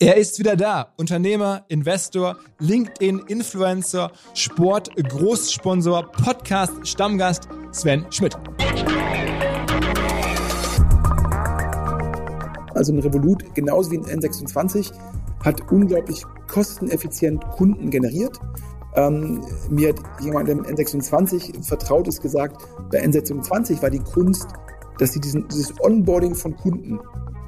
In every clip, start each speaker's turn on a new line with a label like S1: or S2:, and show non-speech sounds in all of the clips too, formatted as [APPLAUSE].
S1: Er ist wieder da. Unternehmer, Investor, LinkedIn-Influencer, Sport, Großsponsor, Podcast, Stammgast Sven Schmidt.
S2: Also ein Revolut, genauso wie ein N26, hat unglaublich kosteneffizient Kunden generiert. Ähm, mir hat jemand im N26 Vertrautes gesagt, bei N26 war die Kunst, dass sie diesen, dieses Onboarding von Kunden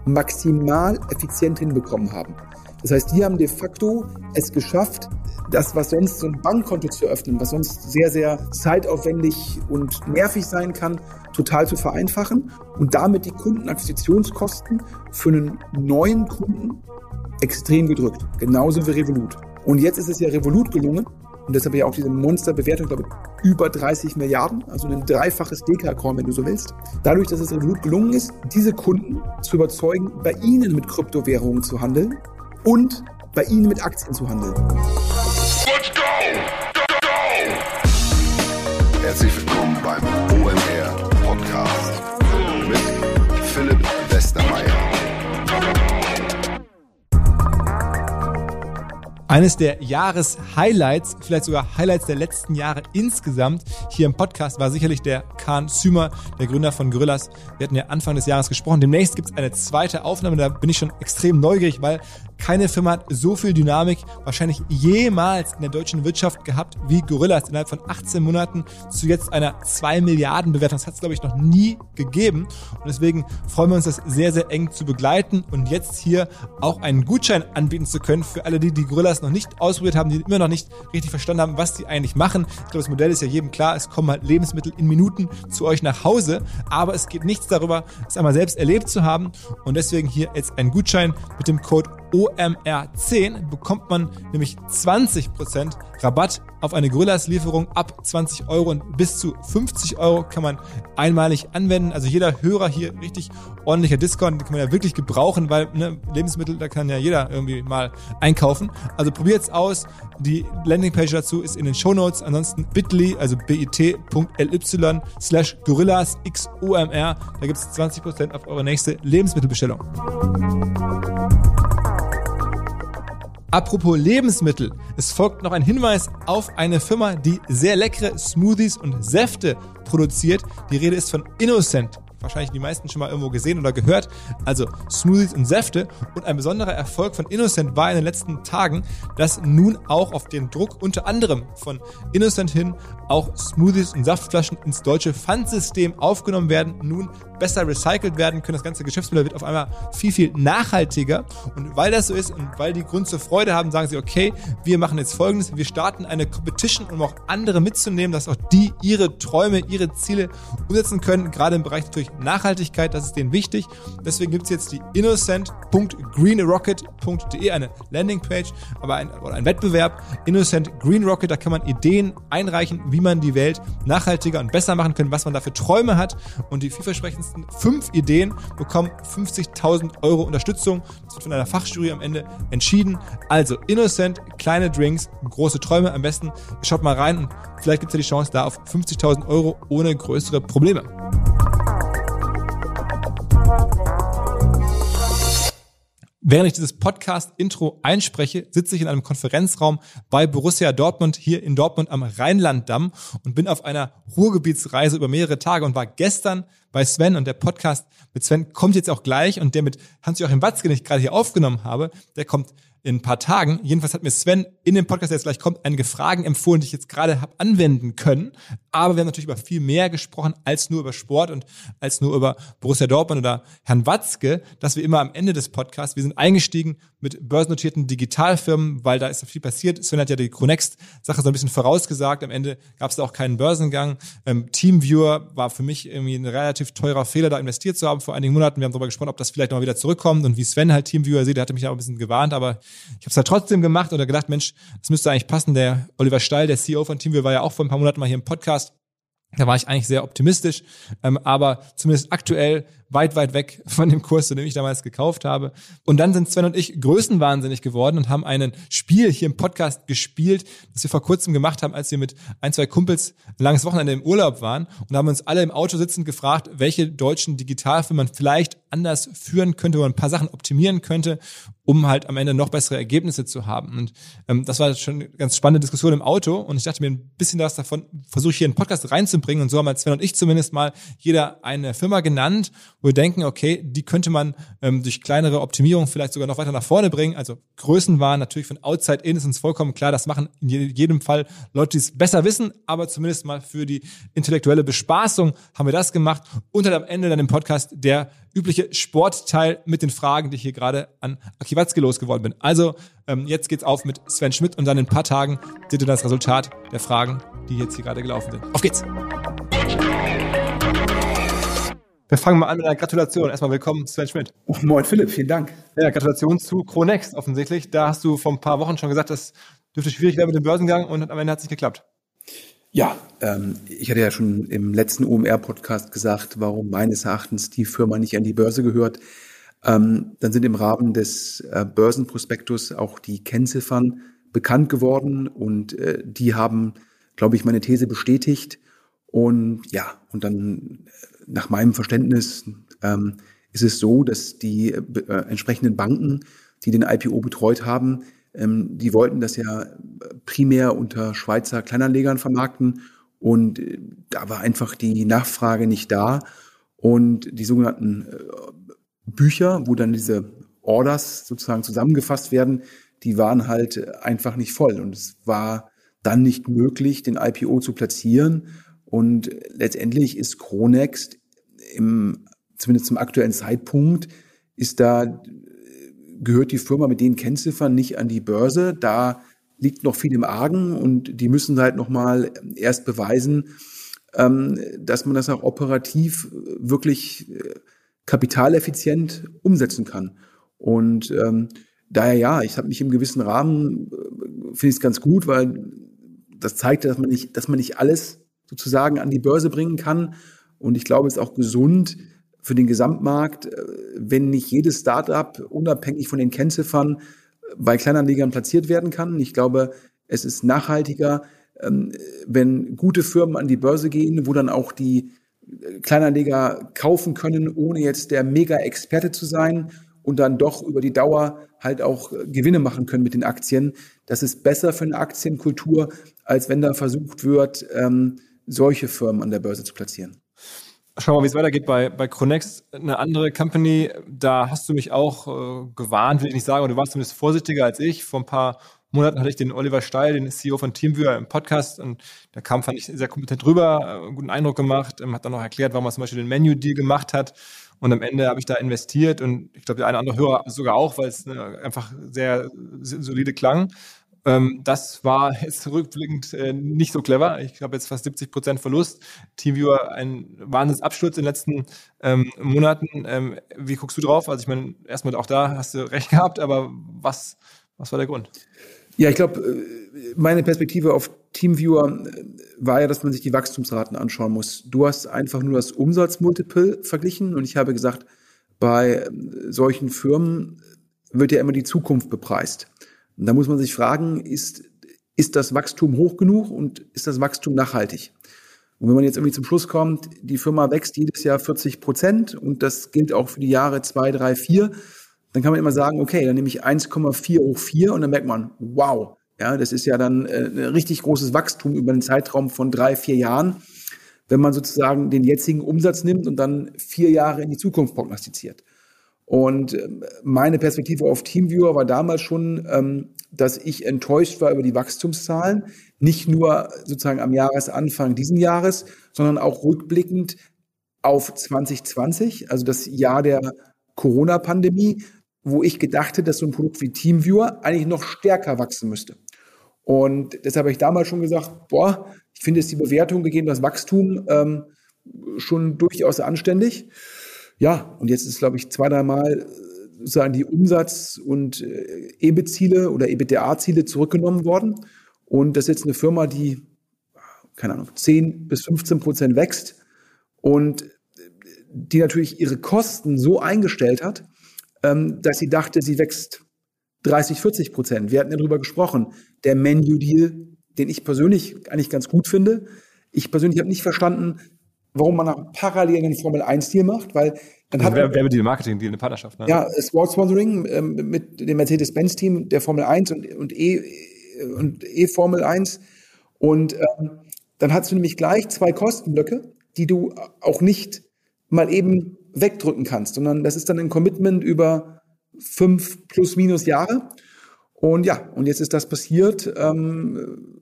S2: maximal effizient hinbekommen haben. Das heißt, die haben de facto es geschafft, das, was sonst so ein Bankkonto zu öffnen, was sonst sehr, sehr zeitaufwendig und nervig sein kann, total zu vereinfachen und damit die Kundenakquisitionskosten für einen neuen Kunden extrem gedrückt. Genauso wie Revolut. Und jetzt ist es ja Revolut gelungen, und deshalb ja auch diese Monsterbewertung, glaube ich, über 30 Milliarden, also ein dreifaches Deka-Korn, wenn du so willst. Dadurch, dass es Revolut gelungen ist, diese Kunden zu überzeugen, bei ihnen mit Kryptowährungen zu handeln und bei ihnen mit Aktien zu handeln.
S1: Eines der Jahreshighlights, vielleicht sogar Highlights der letzten Jahre insgesamt hier im Podcast war sicherlich der Kahn Zümer, der Gründer von Gorillas. Wir hatten ja Anfang des Jahres gesprochen. Demnächst gibt es eine zweite Aufnahme, da bin ich schon extrem neugierig, weil keine Firma hat so viel Dynamik wahrscheinlich jemals in der deutschen Wirtschaft gehabt wie Gorillas innerhalb von 18 Monaten zu jetzt einer 2 Milliarden Bewertung. Das hat es, glaube ich, noch nie gegeben. Und deswegen freuen wir uns, das sehr, sehr eng zu begleiten und jetzt hier auch einen Gutschein anbieten zu können für alle, die die Gorillas noch nicht ausprobiert haben, die immer noch nicht richtig verstanden haben, was sie eigentlich machen. Ich glaube, das Modell ist ja jedem klar. Es kommen halt Lebensmittel in Minuten zu euch nach Hause. Aber es geht nichts darüber, es einmal selbst erlebt zu haben. Und deswegen hier jetzt ein Gutschein mit dem Code OMR10 bekommt man nämlich 20% Rabatt auf eine Gorillas-Lieferung ab 20 Euro und bis zu 50 Euro kann man einmalig anwenden. Also jeder Hörer hier richtig ordentlicher Discount, den kann man ja wirklich gebrauchen, weil ne, Lebensmittel, da kann ja jeder irgendwie mal einkaufen. Also probiert's aus. Die Landingpage dazu ist in den Show Notes. Ansonsten bit.ly, also bit.ly slash gorillas xomr. Da gibt's 20% auf eure nächste Lebensmittelbestellung. Apropos Lebensmittel, es folgt noch ein Hinweis auf eine Firma, die sehr leckere Smoothies und Säfte produziert. Die Rede ist von Innocent wahrscheinlich die meisten schon mal irgendwo gesehen oder gehört. Also Smoothies und Säfte. Und ein besonderer Erfolg von Innocent war in den letzten Tagen, dass nun auch auf den Druck unter anderem von Innocent hin auch Smoothies und Saftflaschen ins deutsche Pfandsystem aufgenommen werden, nun besser recycelt werden können. Das ganze Geschäftsmodell wird auf einmal viel, viel nachhaltiger. Und weil das so ist und weil die Grund zur Freude haben, sagen sie, okay, wir machen jetzt Folgendes. Wir starten eine Competition, um auch andere mitzunehmen, dass auch die ihre Träume, ihre Ziele umsetzen können. Gerade im Bereich natürlich Nachhaltigkeit, das ist denen wichtig. Deswegen gibt es jetzt die innocent.greenrocket.de, eine Landingpage, aber ein, oder ein Wettbewerb. Innocent Green Rocket, da kann man Ideen einreichen, wie man die Welt nachhaltiger und besser machen kann, was man da für Träume hat. Und die vielversprechendsten fünf Ideen bekommen 50.000 Euro Unterstützung. Das wird von einer Fachjury am Ende entschieden. Also Innocent, kleine Drinks, große Träume. Am besten schaut mal rein und vielleicht gibt es ja die Chance da auf 50.000 Euro ohne größere Probleme. Während ich dieses Podcast-Intro einspreche, sitze ich in einem Konferenzraum bei Borussia Dortmund hier in Dortmund am Rheinlanddamm und bin auf einer Ruhrgebietsreise über mehrere Tage und war gestern bei Sven und der Podcast mit Sven kommt jetzt auch gleich und der mit Hans-Joachim Watzke, den ich gerade hier aufgenommen habe, der kommt in ein paar Tagen. Jedenfalls hat mir Sven in dem Podcast, der jetzt gleich kommt, einige Fragen empfohlen, die ich jetzt gerade habe anwenden können. Aber wir haben natürlich über viel mehr gesprochen als nur über Sport und als nur über Borussia Dortmund oder Herrn Watzke, dass wir immer am Ende des Podcasts, wir sind eingestiegen mit börsennotierten Digitalfirmen, weil da ist viel passiert. Sven hat ja die Chronext-Sache so ein bisschen vorausgesagt. Am Ende gab es da auch keinen Börsengang. Ähm, Teamviewer war für mich irgendwie ein relativ teurer Fehler, da investiert zu haben vor einigen Monaten. Wir haben darüber gesprochen, ob das vielleicht noch mal wieder zurückkommt und wie Sven halt Teamviewer sieht. Der hatte mich ja auch ein bisschen gewarnt, aber ich habe es halt trotzdem gemacht oder gedacht, Mensch, das müsste eigentlich passen. Der Oliver Steil, der CEO von Teamviewer, war ja auch vor ein paar Monaten mal hier im Podcast. Da war ich eigentlich sehr optimistisch, ähm, aber zumindest aktuell weit, weit weg von dem Kurs, zu dem ich damals gekauft habe. Und dann sind Sven und ich größenwahnsinnig geworden und haben ein Spiel hier im Podcast gespielt, das wir vor kurzem gemacht haben, als wir mit ein, zwei Kumpels ein langes Wochenende im Urlaub waren und haben uns alle im Auto sitzend gefragt, welche deutschen Digitalfirmen man vielleicht anders führen könnte, wo man ein paar Sachen optimieren könnte, um halt am Ende noch bessere Ergebnisse zu haben. Und ähm, das war schon eine ganz spannende Diskussion im Auto und ich dachte mir ein bisschen was davon, versuche ich hier in den Podcast reinzubringen und so haben halt Sven und ich zumindest mal jeder eine Firma genannt, wo wir denken, okay, die könnte man ähm, durch kleinere Optimierungen vielleicht sogar noch weiter nach vorne bringen. Also Größen waren natürlich von Outside In ist uns vollkommen klar, das machen in jedem Fall Leute, die es besser wissen, aber zumindest mal für die intellektuelle Bespaßung haben wir das gemacht und dann am Ende dann im Podcast der übliche Sportteil mit den Fragen, die ich hier gerade an Aki Watzke losgeworden bin. Also ähm, jetzt geht's auf mit Sven Schmidt und dann in ein paar Tagen seht ihr das Resultat der Fragen, die jetzt hier gerade gelaufen sind. Auf geht's! Wir fangen mal an mit einer Gratulation. Erstmal willkommen, Sven Schmidt.
S2: Oh, moin Philipp, vielen Dank.
S1: Ja, Gratulation zu Cronext offensichtlich. Da hast du vor ein paar Wochen schon gesagt, das dürfte schwierig werden mit dem Börsengang und am Ende hat es nicht geklappt.
S2: Ja, ähm, ich hatte ja schon im letzten OMR-Podcast gesagt, warum meines Erachtens die Firma nicht an die Börse gehört. Ähm, dann sind im Rahmen des äh, Börsenprospektus auch die Kennziffern bekannt geworden und äh, die haben, glaube ich, meine These bestätigt. Und ja, und dann äh, nach meinem Verständnis ähm, ist es so, dass die äh, entsprechenden Banken, die den IPO betreut haben, ähm, die wollten das ja primär unter Schweizer Kleinanlegern vermarkten und äh, da war einfach die Nachfrage nicht da und die sogenannten äh, Bücher, wo dann diese Orders sozusagen zusammengefasst werden, die waren halt einfach nicht voll und es war dann nicht möglich, den IPO zu platzieren und letztendlich ist Chronext im, zumindest zum aktuellen Zeitpunkt, ist da gehört die Firma mit den Kennziffern nicht an die Börse. Da liegt noch viel im Argen und die müssen halt nochmal erst beweisen, ähm, dass man das auch operativ wirklich äh, kapitaleffizient umsetzen kann. Und ähm, daher ja, ich habe mich im gewissen Rahmen, äh, finde ich es ganz gut, weil das zeigt, dass man nicht, dass man nicht alles sozusagen an die Börse bringen kann. Und ich glaube, es ist auch gesund, für den Gesamtmarkt, äh, wenn nicht jedes Startup unabhängig von den Kennziffern äh, bei Kleinanlegern platziert werden kann. Ich glaube, es ist nachhaltiger, ähm, wenn gute Firmen an die Börse gehen, wo dann auch die äh, Kleinanleger kaufen können, ohne jetzt der Mega-Experte zu sein und dann doch über die Dauer halt auch Gewinne machen können mit den Aktien. Das ist besser für eine Aktienkultur, als wenn da versucht wird, ähm, solche Firmen an der Börse zu platzieren.
S1: Schauen wir mal, wie es weitergeht bei, bei Chronex. Eine andere Company, da hast du mich auch äh, gewarnt, will ich nicht sagen, aber du warst zumindest vorsichtiger als ich. Vor ein paar Monaten hatte ich den Oliver Steil, den CEO von Teamviewer im Podcast und der kam, fand ich, sehr kompetent rüber, äh, einen guten Eindruck gemacht, ähm, hat dann noch erklärt, warum er zum Beispiel den Menu-Deal gemacht hat. Und am Ende habe ich da investiert und ich glaube, der eine oder andere Hörer sogar auch, weil es äh, einfach sehr solide klang. Ähm, das war [LAUGHS] jetzt rückblickend äh, nicht so clever. Ich habe jetzt fast 70 Prozent Verlust. Teamviewer ein Wahnsinnsabsturz in den letzten ähm, Monaten. Ähm, wie guckst du drauf? Also ich meine, erstmal auch da hast du [LAUGHS] recht gehabt, aber was, was war der Grund?
S2: Ja, ich glaube, äh, meine Perspektive auf Teamviewer äh, war ja, dass man sich die Wachstumsraten anschauen muss. Du hast einfach nur das Umsatzmultiple verglichen und ich habe gesagt, bei äh, solchen Firmen wird ja immer die Zukunft bepreist. Und da muss man sich fragen, ist, ist das Wachstum hoch genug und ist das Wachstum nachhaltig? Und wenn man jetzt irgendwie zum Schluss kommt, die Firma wächst jedes Jahr 40 Prozent und das gilt auch für die Jahre 2, 3, 4, dann kann man immer sagen, okay, dann nehme ich 1,4 hoch 4 und dann merkt man, wow, ja, das ist ja dann äh, ein richtig großes Wachstum über einen Zeitraum von drei, vier Jahren, wenn man sozusagen den jetzigen Umsatz nimmt und dann vier Jahre in die Zukunft prognostiziert. Und ähm, meine Perspektive auf Teamviewer war damals schon, ähm, dass ich enttäuscht war über die Wachstumszahlen. Nicht nur sozusagen am Jahresanfang diesen Jahres, sondern auch rückblickend auf 2020, also das Jahr der Corona-Pandemie, wo ich gedachte, dass so ein Produkt wie Teamviewer eigentlich noch stärker wachsen müsste. Und deshalb habe ich damals schon gesagt, boah, ich finde es die Bewertung gegeben, das Wachstum ähm, schon durchaus anständig. Ja, und jetzt ist, glaube ich, zwei, dreimal äh, sozusagen die Umsatz- und äh, EBIT-Ziele oder EBITDA-Ziele zurückgenommen worden. Und das ist jetzt eine Firma, die, keine Ahnung, 10 bis 15 Prozent wächst. Und äh, die natürlich ihre Kosten so eingestellt hat, ähm, dass sie dachte, sie wächst 30, 40 Prozent. Wir hatten ja darüber gesprochen. Der Menu-Deal, den ich persönlich eigentlich ganz gut finde. Ich persönlich habe nicht verstanden, warum man nach parallel einen Formel-1-Deal macht, weil
S1: dann also hat Werbedeal, Marketing-Deal, eine Partnerschaft.
S2: Ne? Ja, Sport Sponsoring ähm, mit dem Mercedes-Benz-Team der Formel 1 und, und E und E-Formel 1. Und ähm, dann hast du nämlich gleich zwei Kostenblöcke, die du auch nicht mal eben wegdrücken kannst, sondern das ist dann ein Commitment über fünf plus minus Jahre. Und ja, und jetzt ist das passiert. Ähm,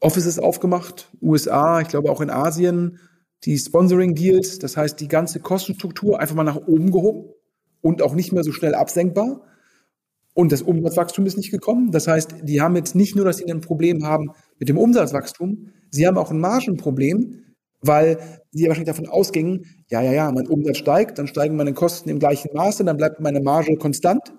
S2: Office ist aufgemacht, USA, ich glaube auch in Asien, die Sponsoring-Deals, das heißt die ganze Kostenstruktur einfach mal nach oben gehoben und auch nicht mehr so schnell absenkbar. Und das Umsatzwachstum ist nicht gekommen. Das heißt, die haben jetzt nicht nur, dass sie ein Problem haben mit dem Umsatzwachstum, sie haben auch ein Margenproblem, weil sie wahrscheinlich davon ausgingen, ja, ja, ja, mein Umsatz steigt, dann steigen meine Kosten im gleichen Maße, dann bleibt meine Marge konstant.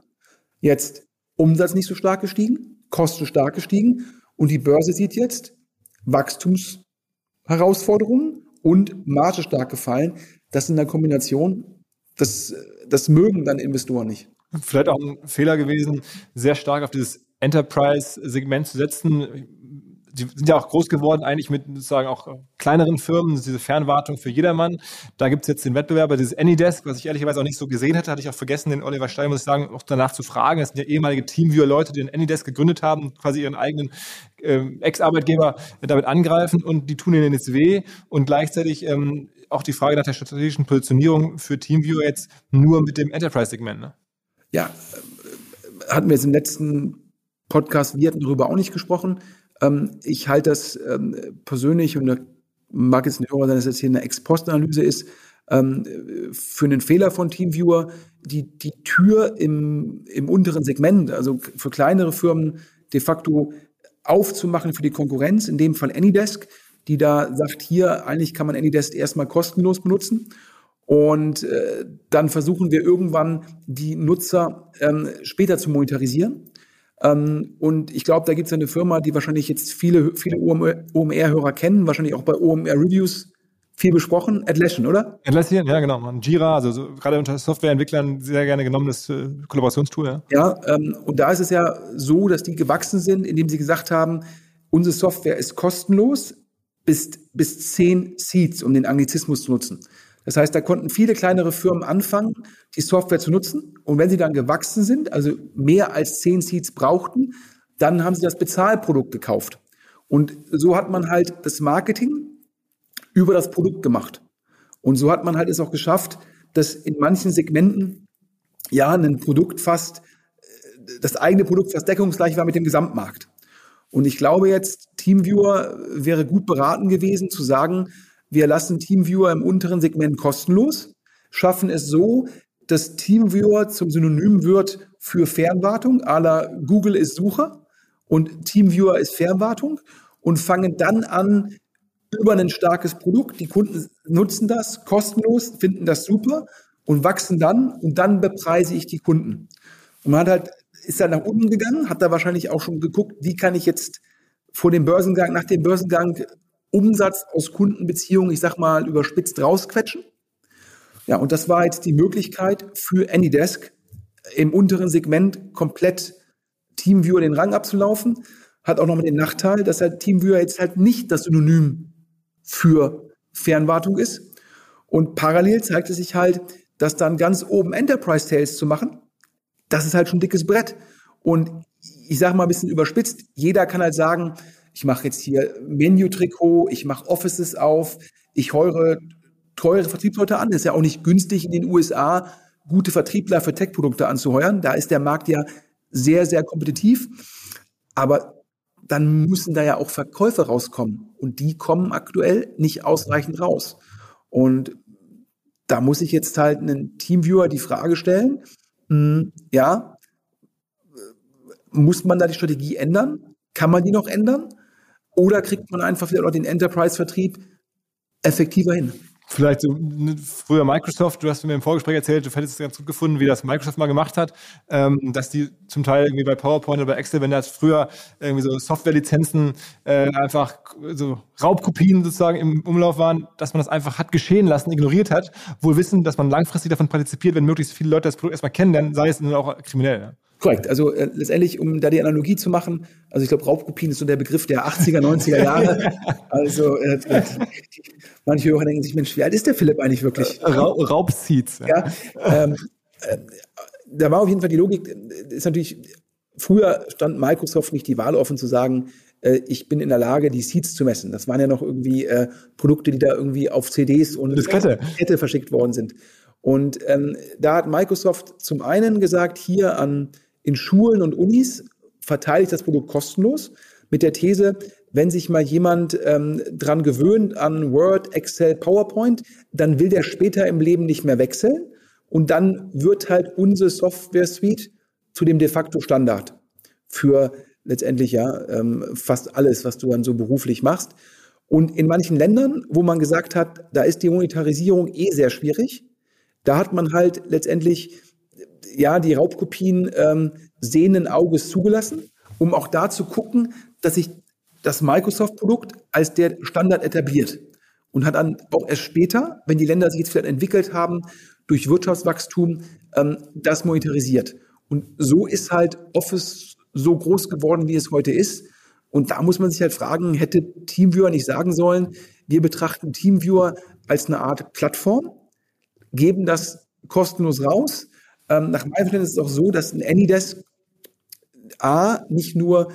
S2: Jetzt Umsatz nicht so stark gestiegen, Kosten stark gestiegen und die Börse sieht jetzt Wachstumsherausforderungen und Marge stark gefallen. Das in der Kombination, das, das mögen dann Investoren nicht.
S1: Vielleicht auch ein Fehler gewesen, sehr stark auf dieses Enterprise-Segment zu setzen die sind ja auch groß geworden, eigentlich mit sozusagen auch kleineren Firmen, diese Fernwartung für jedermann. Da gibt's jetzt den Wettbewerber, dieses Anydesk, was ich ehrlicherweise auch nicht so gesehen hätte, hatte ich auch vergessen, den Oliver Stein, muss ich sagen, auch danach zu fragen. Das sind ja ehemalige Teamviewer-Leute, die den Anydesk gegründet haben, quasi ihren eigenen ähm, Ex-Arbeitgeber damit angreifen und die tun ihnen jetzt weh. Und gleichzeitig ähm, auch die Frage nach der strategischen Positionierung für Teamviewer jetzt nur mit dem Enterprise-Segment. Ne?
S2: Ja, äh, hatten wir jetzt im letzten Podcast, wir hatten darüber auch nicht gesprochen. Ähm, ich halte das ähm, persönlich, und da mag jetzt nicht hören, dass das hier eine Ex-Post-Analyse ist, ähm, für einen Fehler von TeamViewer, die, die Tür im, im unteren Segment, also für kleinere Firmen de facto aufzumachen für die Konkurrenz, in dem Fall Anydesk, die da sagt, hier eigentlich kann man Anydesk erstmal kostenlos benutzen. Und äh, dann versuchen wir irgendwann die Nutzer ähm, später zu monetarisieren. Ähm, und ich glaube, da gibt es eine Firma, die wahrscheinlich jetzt viele, viele OMR-Hörer kennen, wahrscheinlich auch bei OMR Reviews viel besprochen. Atlassian, oder?
S1: Atlassian, ja, genau. Man, Jira, also so, gerade unter Softwareentwicklern sehr gerne genommenes äh, Kollaborationstool.
S2: Ja, ja ähm, und da ist es ja so, dass die gewachsen sind, indem sie gesagt haben, unsere Software ist kostenlos bis, bis zehn Seats, um den Anglizismus zu nutzen. Das heißt, da konnten viele kleinere Firmen anfangen, die Software zu nutzen. Und wenn sie dann gewachsen sind, also mehr als zehn Seats brauchten, dann haben sie das Bezahlprodukt gekauft. Und so hat man halt das Marketing über das Produkt gemacht. Und so hat man halt es auch geschafft, dass in manchen Segmenten ja ein Produkt fast, das eigene Produkt fast deckungsgleich war mit dem Gesamtmarkt. Und ich glaube jetzt, Teamviewer wäre gut beraten gewesen zu sagen, wir lassen Teamviewer im unteren Segment kostenlos, schaffen es so, dass Teamviewer zum Synonym wird für Fernwartung, la Google ist Sucher und Teamviewer ist Fernwartung und fangen dann an, über ein starkes Produkt, die Kunden nutzen das kostenlos, finden das super und wachsen dann und dann bepreise ich die Kunden. Und man hat halt, ist dann nach unten gegangen, hat da wahrscheinlich auch schon geguckt, wie kann ich jetzt vor dem Börsengang, nach dem Börsengang Umsatz aus Kundenbeziehungen, ich sag mal, überspitzt rausquetschen. Ja, und das war jetzt die Möglichkeit für Anydesk im unteren Segment komplett Teamviewer den Rang abzulaufen. Hat auch noch mit dem Nachteil, dass halt Teamviewer jetzt halt nicht das Synonym für Fernwartung ist. Und parallel zeigt es sich halt, dass dann ganz oben Enterprise Sales zu machen, das ist halt schon ein dickes Brett. Und ich sage mal ein bisschen überspitzt, jeder kann halt sagen, ich mache jetzt hier Menu-Trikot, ich mache Offices auf, ich heure teure Vertriebsleute an. Das ist ja auch nicht günstig in den USA, gute Vertriebler für Tech-Produkte anzuheuern. Da ist der Markt ja sehr, sehr kompetitiv. Aber dann müssen da ja auch Verkäufe rauskommen. Und die kommen aktuell nicht ausreichend raus. Und da muss ich jetzt halt einen Teamviewer die Frage stellen, mh, hm, ja, muss man da die Strategie ändern? Kann man die noch ändern? Oder kriegt man einfach wieder den Enterprise-Vertrieb effektiver hin?
S1: Vielleicht so ne, früher Microsoft, du hast mir im Vorgespräch erzählt, du hättest es ganz gut gefunden, wie das Microsoft mal gemacht hat, ähm, dass die zum Teil irgendwie bei PowerPoint oder bei Excel, wenn das früher irgendwie so Softwarelizenzen äh, einfach so Raubkopien sozusagen im Umlauf waren, dass man das einfach hat geschehen lassen, ignoriert hat, wohl wissen, dass man langfristig davon partizipiert, wenn möglichst viele Leute das Produkt erstmal kennenlernen, sei es dann auch kriminell.
S2: Korrekt. Also äh, letztendlich, um da die Analogie zu machen, also ich glaube, Raubkopien ist so der Begriff der 80er, 90er Jahre. [LAUGHS] Also äh, manche Hörer denken sich, Mensch, wie alt ist der Philipp eigentlich wirklich?
S1: Äh, Ra Raubseeds.
S2: Ja. ja ähm, äh, da war auf jeden Fall die Logik, äh, ist natürlich, früher stand Microsoft nicht die Wahl offen zu sagen, äh, ich bin in der Lage, die Seeds zu messen. Das waren ja noch irgendwie äh, Produkte, die da irgendwie auf CDs und
S1: Diskette.
S2: Kette verschickt worden sind. Und ähm, da hat Microsoft zum einen gesagt, hier an in Schulen und Unis verteile ich das Produkt kostenlos mit der These, wenn sich mal jemand ähm, dran gewöhnt an Word, Excel, PowerPoint, dann will der später im Leben nicht mehr wechseln und dann wird halt unsere Software Suite zu dem de facto Standard für letztendlich ja ähm, fast alles, was du dann so beruflich machst. Und in manchen Ländern, wo man gesagt hat, da ist die Monetarisierung eh sehr schwierig, da hat man halt letztendlich ja die Raubkopien ähm, sehenden Auges zugelassen, um auch da zu gucken, dass sich das Microsoft-Produkt als der Standard etabliert und hat dann auch erst später, wenn die Länder sich jetzt vielleicht entwickelt haben, durch Wirtschaftswachstum ähm, das monetarisiert. Und so ist halt Office so groß geworden, wie es heute ist. Und da muss man sich halt fragen, hätte Teamviewer nicht sagen sollen, wir betrachten Teamviewer als eine Art Plattform, geben das kostenlos raus. Ähm, nach meinem Verständnis ist es auch so, dass ein Anydesk A nicht nur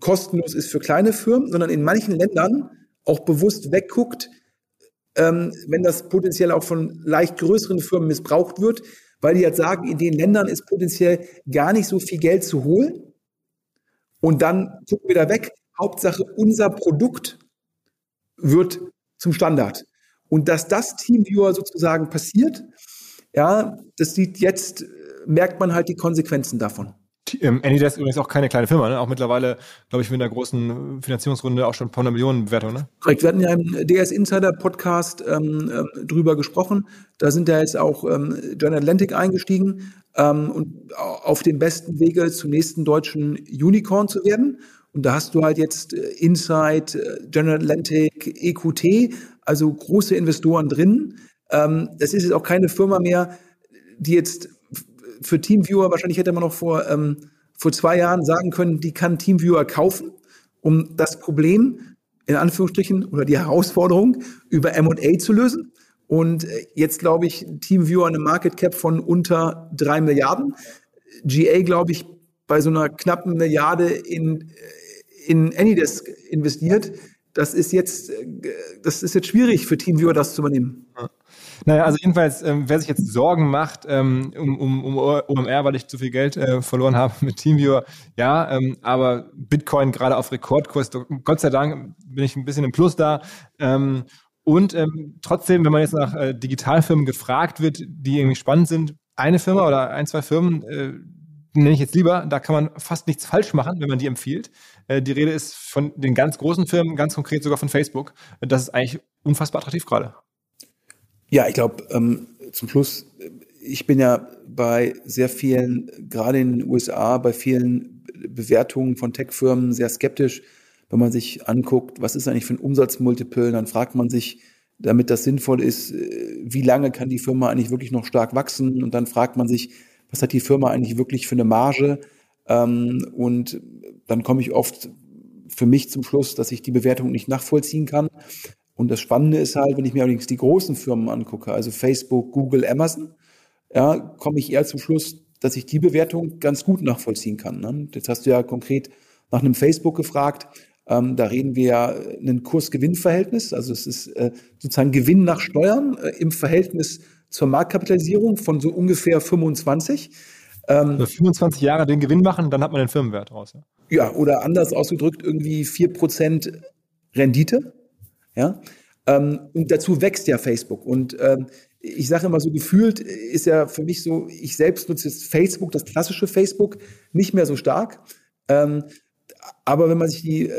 S2: kostenlos ist für kleine Firmen, sondern in manchen Ländern auch bewusst wegguckt, ähm, wenn das potenziell auch von leicht größeren Firmen missbraucht wird, weil die jetzt sagen, in den Ländern ist potenziell gar nicht so viel Geld zu holen. Und dann gucken wir da weg. Hauptsache, unser Produkt wird zum Standard. Und dass das Teamviewer sozusagen passiert, ja, das sieht jetzt, äh, merkt man halt die Konsequenzen davon.
S1: Ähm, Anydesk ist übrigens auch keine kleine Firma, ne? auch mittlerweile, glaube ich, mit einer großen Finanzierungsrunde auch schon ein paar Millionen Bewertungen. Ne?
S2: Korrekt, wir hatten ja im DS Insider Podcast ähm, äh, drüber gesprochen. Da sind ja jetzt auch ähm, General Atlantic eingestiegen ähm, und auf dem besten Wege zum nächsten deutschen Unicorn zu werden. Und da hast du halt jetzt äh, Insight, äh, General Atlantic, EQT, also große Investoren drin. Ähm, das ist jetzt auch keine Firma mehr, die jetzt für Teamviewer, wahrscheinlich hätte man noch vor, ähm, vor zwei Jahren sagen können, die kann Teamviewer kaufen, um das Problem, in Anführungsstrichen, oder die Herausforderung über M&A zu lösen. Und äh, jetzt glaube ich, Teamviewer eine Market Cap von unter drei Milliarden. GA, glaube ich, bei so einer knappen Milliarde in, äh, in Anydesk investiert. Das ist jetzt, äh, das ist jetzt schwierig für Teamviewer, das zu übernehmen.
S1: Ja. Naja, also jedenfalls, ähm, wer sich jetzt Sorgen macht ähm, um, um, um OMR, weil ich zu viel Geld äh, verloren habe [LAUGHS] mit Teamviewer, ja, ähm, aber Bitcoin gerade auf Rekordkurs, Gott sei Dank bin ich ein bisschen im Plus da. Ähm, und ähm, trotzdem, wenn man jetzt nach äh, Digitalfirmen gefragt wird, die irgendwie spannend sind, eine Firma oder ein, zwei Firmen, äh, nenne ich jetzt lieber, da kann man fast nichts falsch machen, wenn man die empfiehlt. Äh, die Rede ist von den ganz großen Firmen, ganz konkret sogar von Facebook. Das ist eigentlich unfassbar attraktiv gerade.
S2: Ja, ich glaube, ähm, zum Schluss, ich bin ja bei sehr vielen, gerade in den USA, bei vielen Bewertungen von Tech-Firmen sehr skeptisch. Wenn man sich anguckt, was ist eigentlich für ein Umsatzmultiple, dann fragt man sich, damit das sinnvoll ist, äh, wie lange kann die Firma eigentlich wirklich noch stark wachsen? Und dann fragt man sich, was hat die Firma eigentlich wirklich für eine Marge? Ähm, und dann komme ich oft für mich zum Schluss, dass ich die Bewertung nicht nachvollziehen kann. Und das Spannende ist halt, wenn ich mir allerdings die großen Firmen angucke, also Facebook, Google, Amazon, ja, komme ich eher zum Schluss, dass ich die Bewertung ganz gut nachvollziehen kann. Ne? Jetzt hast du ja konkret nach einem Facebook gefragt. Ähm, da reden wir ja ein Kurs-Gewinn-Verhältnis. Also es ist äh, sozusagen Gewinn nach Steuern äh, im Verhältnis zur Marktkapitalisierung von so ungefähr 25.
S1: Ähm, also 25 Jahre den Gewinn machen, dann hat man den Firmenwert raus.
S2: Ja, ja oder anders ausgedrückt irgendwie 4% Rendite. Ja? Ähm, und dazu wächst ja Facebook. Und ähm, ich sage immer so, gefühlt ist ja für mich so, ich selbst nutze jetzt Facebook, das klassische Facebook, nicht mehr so stark. Ähm, aber wenn man sich die,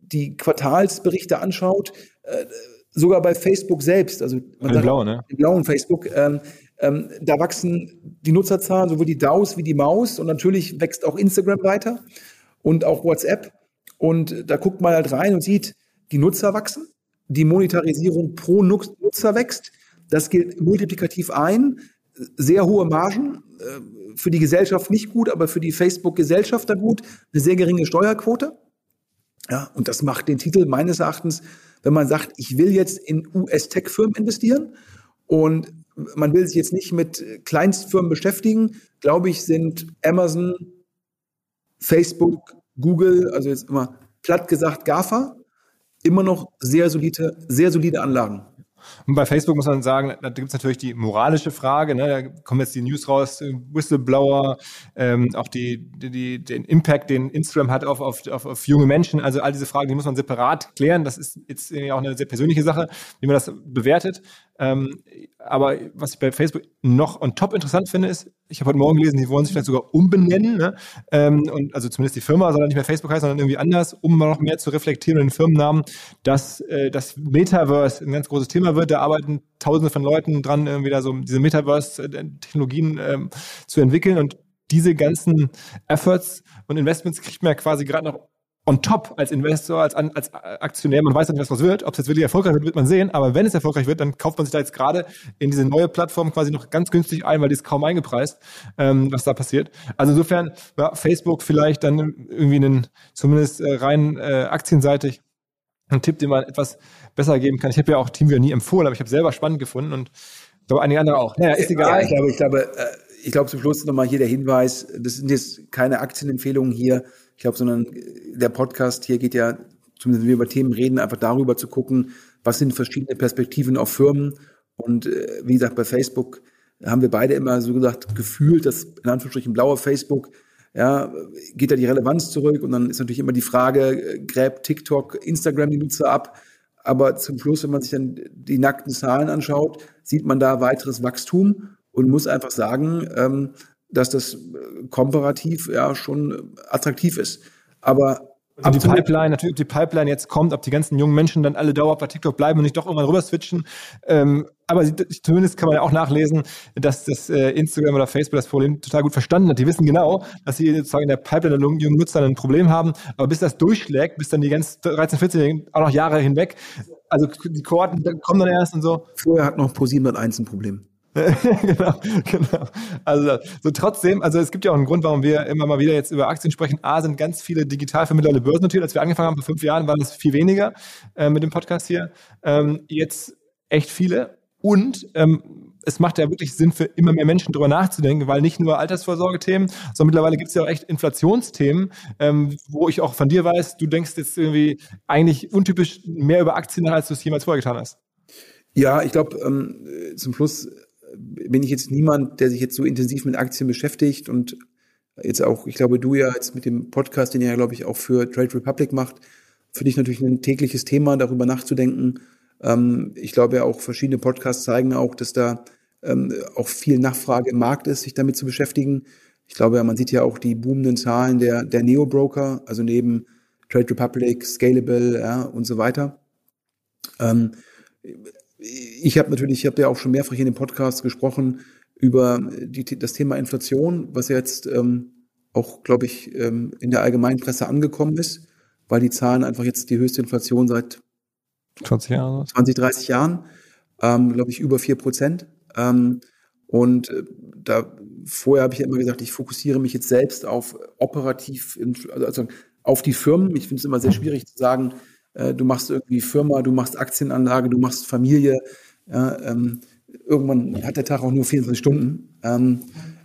S2: die Quartalsberichte anschaut, äh, sogar bei Facebook selbst, also
S1: man sagt, blauen, ne?
S2: im blauen Facebook, ähm, ähm, da wachsen die Nutzerzahlen, sowohl die DAOs wie die Maus und natürlich wächst auch Instagram weiter und auch WhatsApp. Und da guckt man halt rein und sieht, die Nutzer wachsen, die Monetarisierung pro Nutzer wächst. Das gilt multiplikativ ein, sehr hohe Margen, äh, für die Gesellschaft nicht gut, aber für die Facebook-Gesellschafter gut, eine sehr geringe Steuerquote. Ja, und das macht den Titel meines Erachtens, wenn man sagt, ich will jetzt in US-Tech-Firmen investieren und man will sich jetzt nicht mit Kleinstfirmen beschäftigen, glaube ich, sind Amazon, Facebook, Google, also jetzt immer platt gesagt GAFA, immer noch sehr solide, sehr solide Anlagen.
S1: Und bei Facebook muss man sagen, da gibt es natürlich die moralische Frage, ne? da kommen jetzt die News raus, Whistleblower, ähm, auch die, die, den Impact, den Instagram hat auf, auf, auf junge Menschen. Also all diese Fragen, die muss man separat klären. Das ist jetzt auch eine sehr persönliche Sache, wie man das bewertet. Ähm, aber was ich bei Facebook noch on top interessant finde, ist, ich habe heute Morgen gelesen, die wollen sich vielleicht sogar umbenennen, ne? ähm, und also zumindest die Firma soll nicht mehr Facebook heißen, sondern irgendwie anders, um noch mehr zu reflektieren in den Firmennamen, dass äh, das Metaverse ein ganz großes Thema wird. Da arbeiten Tausende von Leuten dran, irgendwie da so diese Metaverse-Technologien ähm, zu entwickeln und diese ganzen Efforts und Investments kriegt man ja quasi gerade noch on top als Investor, als, als Aktionär, man weiß nicht, was was wird. Ob es jetzt wirklich erfolgreich wird, wird man sehen. Aber wenn es erfolgreich wird, dann kauft man sich da jetzt gerade in diese neue Plattform quasi noch ganz günstig ein, weil die ist kaum eingepreist, ähm, was da passiert. Also insofern, ja, Facebook vielleicht dann irgendwie einen, zumindest äh, rein äh, aktienseitig, ein Tipp, den man etwas besser geben kann. Ich habe ja auch TeamViewer nie empfohlen, aber ich habe selber spannend gefunden und ich glaube, einige andere auch.
S2: Naja, ist egal. Ja, ich glaube, ich glaube, äh, ich glaube zum Schluss nochmal hier der Hinweis, das sind jetzt keine Aktienempfehlungen hier ich glaube, sondern der Podcast hier geht ja, zumindest wenn wir über Themen reden, einfach darüber zu gucken, was sind verschiedene Perspektiven auf Firmen. Und äh, wie gesagt, bei Facebook haben wir beide immer so gesagt, gefühlt, dass in Anführungsstrichen blaue Facebook, ja, geht da die Relevanz zurück und dann ist natürlich immer die Frage, gräbt TikTok, Instagram die Nutzer ab. Aber zum Schluss, wenn man sich dann die nackten Zahlen anschaut, sieht man da weiteres Wachstum und muss einfach sagen, ähm, dass das äh, komparativ ja schon attraktiv ist. Aber
S1: also die Pipeline, natürlich, ob die Pipeline jetzt kommt, ob die ganzen jungen Menschen dann alle dauerhaft bei TikTok bleiben und nicht doch irgendwann rüber switchen. Ähm, aber zumindest kann man ja auch nachlesen, dass das äh, Instagram oder Facebook das Problem total gut verstanden hat. Die wissen genau, dass sie sozusagen in der Pipeline der jungen Nutzer ein Problem haben. Aber bis das durchschlägt, bis dann die ganzen 13, 14 auch noch Jahre hinweg, also die Kohorten kommen dann erst und so.
S2: Vorher hat noch Pro701 ein Problem. [LAUGHS]
S1: genau, genau. Also so trotzdem, also es gibt ja auch einen Grund, warum wir immer mal wieder jetzt über Aktien sprechen. A sind ganz viele Digitalvermittler börsennotiert. Als wir angefangen haben vor fünf Jahren, waren es viel weniger äh, mit dem Podcast hier. Ähm, jetzt echt viele. Und ähm, es macht ja wirklich Sinn für immer mehr Menschen darüber nachzudenken, weil nicht nur Altersvorsorgethemen, sondern mittlerweile gibt es ja auch echt Inflationsthemen, ähm, wo ich auch von dir weiß, du denkst jetzt irgendwie eigentlich untypisch mehr über Aktien als du es jemals vorher getan hast.
S2: Ja, ich glaube, ähm, zum Schluss bin ich jetzt niemand, der sich jetzt so intensiv mit Aktien beschäftigt und jetzt auch, ich glaube, du ja jetzt mit dem Podcast, den ihr ja, glaube ich, auch für Trade Republic macht, für dich natürlich ein tägliches Thema, darüber nachzudenken. Ähm, ich glaube ja auch, verschiedene Podcasts zeigen auch, dass da ähm, auch viel Nachfrage im Markt ist, sich damit zu beschäftigen. Ich glaube, ja, man sieht ja auch die boomenden Zahlen der, der Neo-Broker, also neben Trade Republic, Scalable ja, und so weiter. Ähm, ich habe natürlich, ich habe ja auch schon mehrfach in dem Podcast gesprochen über die, das Thema Inflation, was jetzt ähm, auch, glaube ich, ähm, in der allgemeinen Presse angekommen ist, weil die Zahlen einfach jetzt die höchste Inflation seit 20 Jahren, 20, 30 Jahren, ähm, glaube ich, über vier Prozent. Ähm, und äh, da vorher habe ich ja immer gesagt, ich fokussiere mich jetzt selbst auf operativ, also auf die Firmen. Ich finde es immer sehr schwierig zu sagen, äh, du machst irgendwie Firma, du machst Aktienanlage, du machst Familie. Ja, ähm, irgendwann hat der Tag auch nur 24 Stunden. Ähm,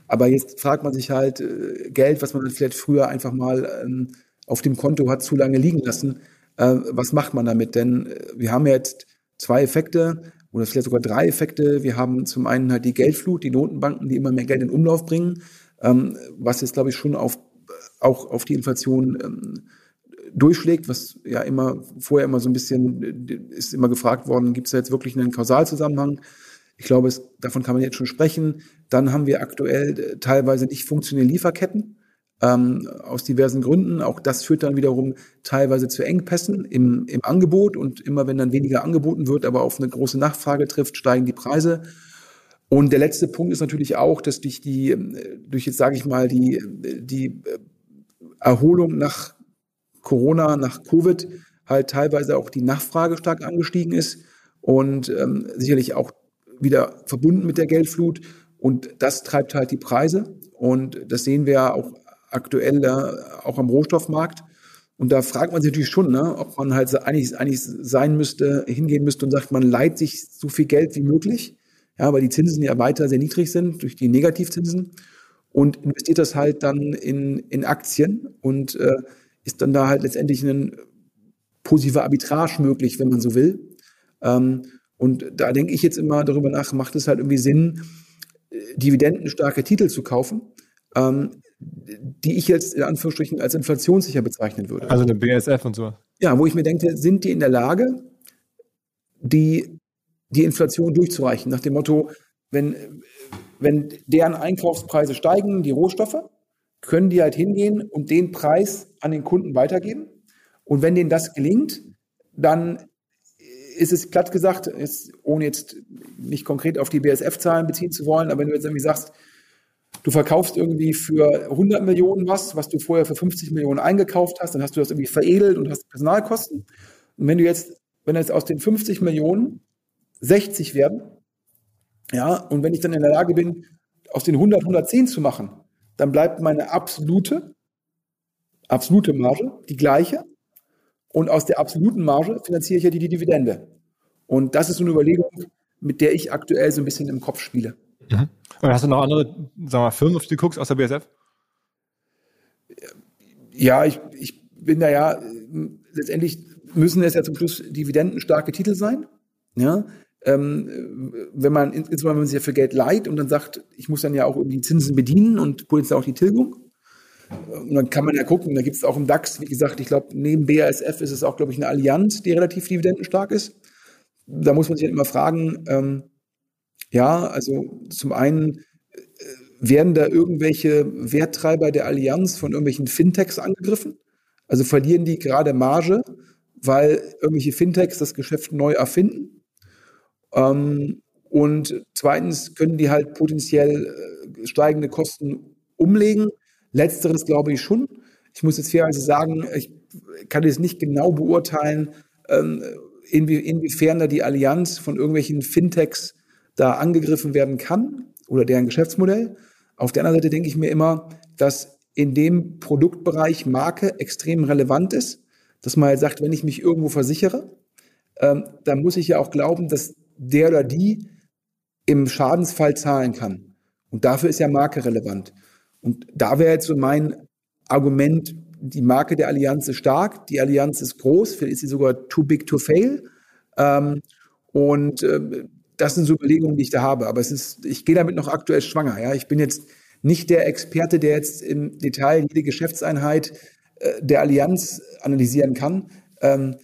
S2: aber jetzt fragt man sich halt, äh, Geld, was man vielleicht früher einfach mal ähm, auf dem Konto hat, zu lange liegen lassen. Äh, was macht man damit? Denn äh, wir haben jetzt zwei Effekte oder vielleicht sogar drei Effekte. Wir haben zum einen halt die Geldflut, die Notenbanken, die immer mehr Geld in Umlauf bringen, ähm, was jetzt, glaube ich, schon auf, auch auf die Inflation ähm, durchschlägt, was ja immer vorher immer so ein bisschen ist immer gefragt worden, gibt es da jetzt wirklich einen Kausalzusammenhang? Ich glaube, es, davon kann man jetzt schon sprechen. Dann haben wir aktuell äh, teilweise nicht funktionierende Lieferketten. ähm, aus diversen Gründen. Auch das führt dann wiederum teilweise zu Engpässen im, im Angebot und immer wenn dann weniger angeboten wird, aber auf eine große Nachfrage trifft, steigen die Preise. Und der letzte Punkt ist natürlich auch, dass durch die, durch jetzt sage ich mal, die, die Erholung nach Corona, nach Covid halt teilweise auch die Nachfrage stark angestiegen ist und ähm, sicherlich auch wieder verbunden mit der Geldflut. Und das treibt halt die Preise. Und das sehen wir ja auch aktuell da, auch am Rohstoffmarkt. Und da fragt man sich natürlich schon, ne, ob man halt eigentlich, eigentlich sein müsste, hingehen müsste und sagt, man leiht sich so viel Geld wie möglich, ja, weil die Zinsen ja weiter sehr niedrig sind durch die Negativzinsen und investiert das halt dann in, in Aktien und äh, ist dann da halt letztendlich ein positiver Arbitrage möglich, wenn man so will. Ähm, und da denke ich jetzt immer darüber nach, macht es halt irgendwie Sinn, äh, dividendenstarke Titel zu kaufen, ähm, die ich jetzt in Anführungsstrichen als inflationssicher bezeichnen würde.
S1: Also eine BSF und so.
S2: Ja, wo ich mir denke, sind die in der Lage, die, die Inflation durchzureichen? Nach dem Motto, wenn, wenn deren Einkaufspreise steigen, die Rohstoffe, können die halt hingehen und den Preis an den Kunden weitergeben. Und wenn denen das gelingt, dann ist es platt gesagt, ist, ohne jetzt nicht konkret auf die BSF-Zahlen beziehen zu wollen, aber wenn du jetzt irgendwie sagst, du verkaufst irgendwie für 100 Millionen was, was du vorher für 50 Millionen eingekauft hast, dann hast du das irgendwie veredelt und hast Personalkosten. Und wenn du jetzt, wenn jetzt aus den 50 Millionen 60 werden, ja, und wenn ich dann in der Lage bin, aus den 100 110 zu machen, dann bleibt meine absolute, absolute Marge die gleiche. Und aus der absoluten Marge finanziere ich ja die, die Dividende. Und das ist so eine Überlegung, mit der ich aktuell so ein bisschen im Kopf spiele.
S1: Mhm. Und hast du noch andere sagen wir Firmen, auf die du guckst, außer BSF?
S2: Ja, ich, ich bin da ja, letztendlich müssen es ja zum Schluss dividendenstarke Titel sein. Ja, ähm, wenn man, insbesondere wenn man sich ja für Geld leiht und dann sagt, ich muss dann ja auch die Zinsen bedienen und potenziell auch die Tilgung. Und dann kann man ja gucken, da gibt es auch im DAX, wie gesagt, ich glaube, neben BASF ist es auch, glaube ich, eine Allianz, die relativ dividendenstark ist. Da muss man sich halt immer fragen, ähm, ja, also zum einen äh, werden da irgendwelche Werttreiber der Allianz von irgendwelchen Fintechs angegriffen? Also verlieren die gerade Marge, weil irgendwelche Fintechs das Geschäft neu erfinden? Ähm, und zweitens können die halt potenziell äh, steigende Kosten umlegen. Letzteres glaube ich schon. Ich muss jetzt fairerweise sagen, ich kann jetzt nicht genau beurteilen, ähm, inwie, inwiefern da die Allianz von irgendwelchen Fintechs da angegriffen werden kann oder deren Geschäftsmodell. Auf der anderen Seite denke ich mir immer, dass in dem Produktbereich Marke extrem relevant ist, dass man halt sagt, wenn ich mich irgendwo versichere, ähm, dann muss ich ja auch glauben, dass der oder die im Schadensfall zahlen kann. Und dafür ist ja Marke relevant. Und da wäre jetzt so mein Argument, die Marke der Allianz ist stark, die Allianz ist groß, vielleicht ist sie sogar too big to fail. Ähm, und äh, das sind so Überlegungen, die ich da habe. Aber es ist, ich gehe damit noch aktuell schwanger. Ja, ich bin jetzt nicht der Experte, der jetzt im Detail jede Geschäftseinheit äh, der Allianz analysieren kann. Ähm,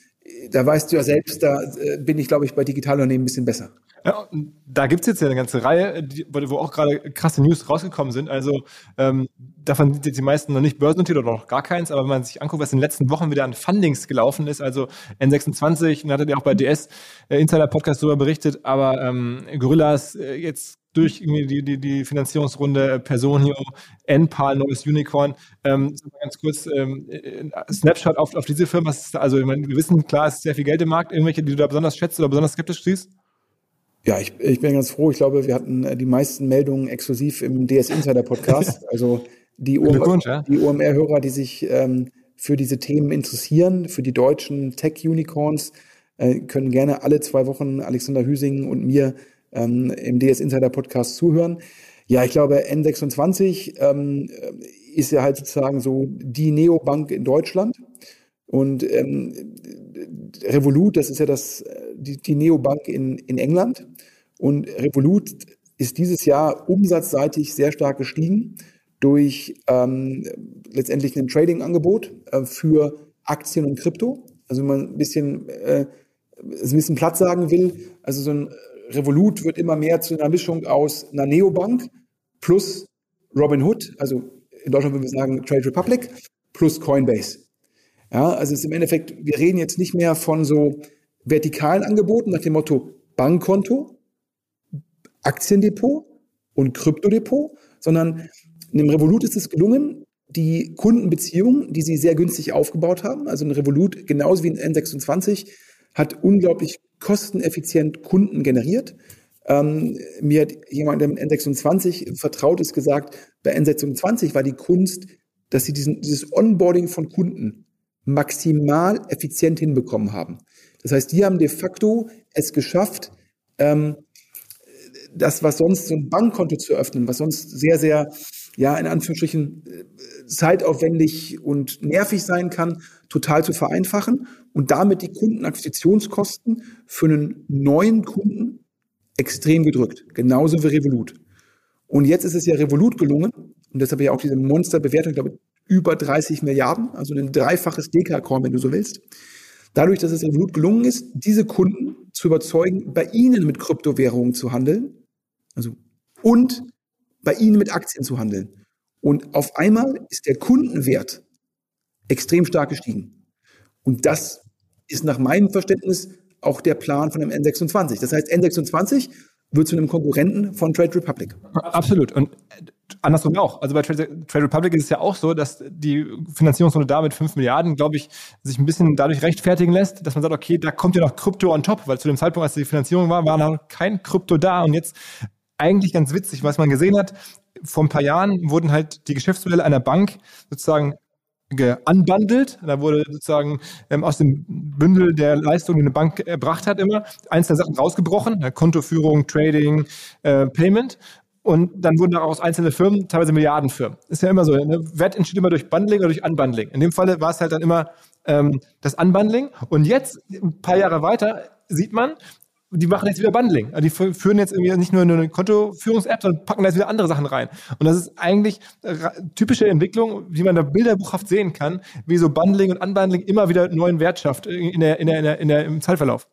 S2: da weißt du ja selbst, da äh, bin ich, glaube ich, bei Digitalunternehmen ein bisschen besser.
S1: Ja, da gibt's jetzt ja eine ganze Reihe, die, wo auch gerade krasse News rausgekommen sind. Also ähm, davon sind jetzt die meisten noch nicht börsennotiert oder noch gar keins, aber wenn man sich anguckt, was in den letzten Wochen wieder an Fundings gelaufen ist, also N26, und hattet ihr auch bei DS äh, Insider Podcast darüber berichtet, aber ähm, Gorillas äh, jetzt durch die, die, die Finanzierungsrunde äh, Personio, NPAL, neues Unicorn. Ähm, ganz kurz, ähm, äh, Snapshot auf, auf diese Firma. Also ich meine, wir wissen, klar, es ist sehr viel Geld im Markt. Irgendwelche, die du da besonders schätzt oder besonders skeptisch siehst?
S2: Ja, ich, ich bin ganz froh. Ich glaube, wir hatten äh, die meisten Meldungen exklusiv im DS Insider Podcast. [LAUGHS] Also die, OMR, ja. die OMR-Hörer, die sich ähm, für diese Themen interessieren, für die deutschen Tech-Unicorns, äh, können gerne alle zwei Wochen Alexander Hüsing und mir ähm, im DS Insider Podcast zuhören. Ja, ich glaube, N26 ähm, ist ja halt sozusagen so die Neobank in Deutschland. Und ähm, Revolut, das ist ja das, die, die Neobank in, in England. Und Revolut ist dieses Jahr umsatzseitig sehr stark gestiegen durch ähm, letztendlich ein Trading-Angebot äh, für Aktien und Krypto. Also wenn man ein bisschen, äh, ein bisschen platt sagen will, also so ein Revolut wird immer mehr zu einer Mischung aus einer Neobank plus Robinhood, also in Deutschland würden wir sagen Trade Republic plus Coinbase. Ja, also es ist im Endeffekt, wir reden jetzt nicht mehr von so vertikalen Angeboten nach dem Motto Bankkonto, Aktiendepot und Kryptodepot, sondern einem Revolut ist es gelungen, die Kundenbeziehungen, die sie sehr günstig aufgebaut haben, also ein Revolut genauso wie ein N26, hat unglaublich kosteneffizient Kunden generiert. Ähm, mir hat jemand im N26 vertraut ist gesagt, bei N26 war die Kunst, dass sie diesen, dieses Onboarding von Kunden maximal effizient hinbekommen haben. Das heißt, die haben de facto es geschafft, ähm, das, was sonst so ein Bankkonto zu öffnen, was sonst sehr, sehr, ja, in Anführungsstrichen äh, zeitaufwendig und nervig sein kann, total zu vereinfachen und damit die Kundenakquisitionskosten für einen neuen Kunden extrem gedrückt. Genauso wie Revolut. Und jetzt ist es ja Revolut gelungen, und deshalb ja auch diese Monsterbewertung, ich glaube, über 30 Milliarden, also ein dreifaches Deka-Coin, wenn du so willst. Dadurch, dass es Revolut gelungen ist, diese Kunden zu überzeugen, bei ihnen mit Kryptowährungen zu handeln, also und bei ihnen mit Aktien zu handeln. Und auf einmal ist der Kundenwert extrem stark gestiegen. Und das ist nach meinem Verständnis auch der Plan von dem N26. Das heißt, N26 wird zu einem Konkurrenten von Trade Republic.
S1: Absolut. Und andersrum auch. Also bei Trade, Trade Republic ist es ja auch so, dass die Finanzierungsrunde da mit 5 Milliarden, glaube ich, sich ein bisschen dadurch rechtfertigen lässt, dass man sagt, okay, da kommt ja noch Krypto on top, weil zu dem Zeitpunkt, als die Finanzierung war, war noch kein Krypto da und jetzt eigentlich ganz witzig, was man gesehen hat. Vor ein paar Jahren wurden halt die Geschäftsmodelle einer Bank sozusagen unbundelt. Da wurde sozusagen ähm, aus dem Bündel der Leistungen, die eine Bank erbracht hat, immer einzelne Sachen rausgebrochen. Kontoführung, Trading, äh, Payment. Und dann wurden daraus einzelne Firmen, teilweise Milliardenfirmen. Ist ja immer so. Ne? Wert entsteht immer durch Bundling oder durch Unbundling. In dem Falle war es halt dann immer ähm, das Unbundling. Und jetzt, ein paar Jahre weiter, sieht man, die machen jetzt wieder Bundling. Also die führen jetzt irgendwie nicht nur eine Kontoführungs-App, sondern packen da jetzt wieder andere Sachen rein. Und das ist eigentlich typische Entwicklung, wie man da bilderbuchhaft sehen kann, wie so Bundling und Unbundling immer wieder neuen Wert schafft in der, in der, in der, in der, im Zeitverlauf.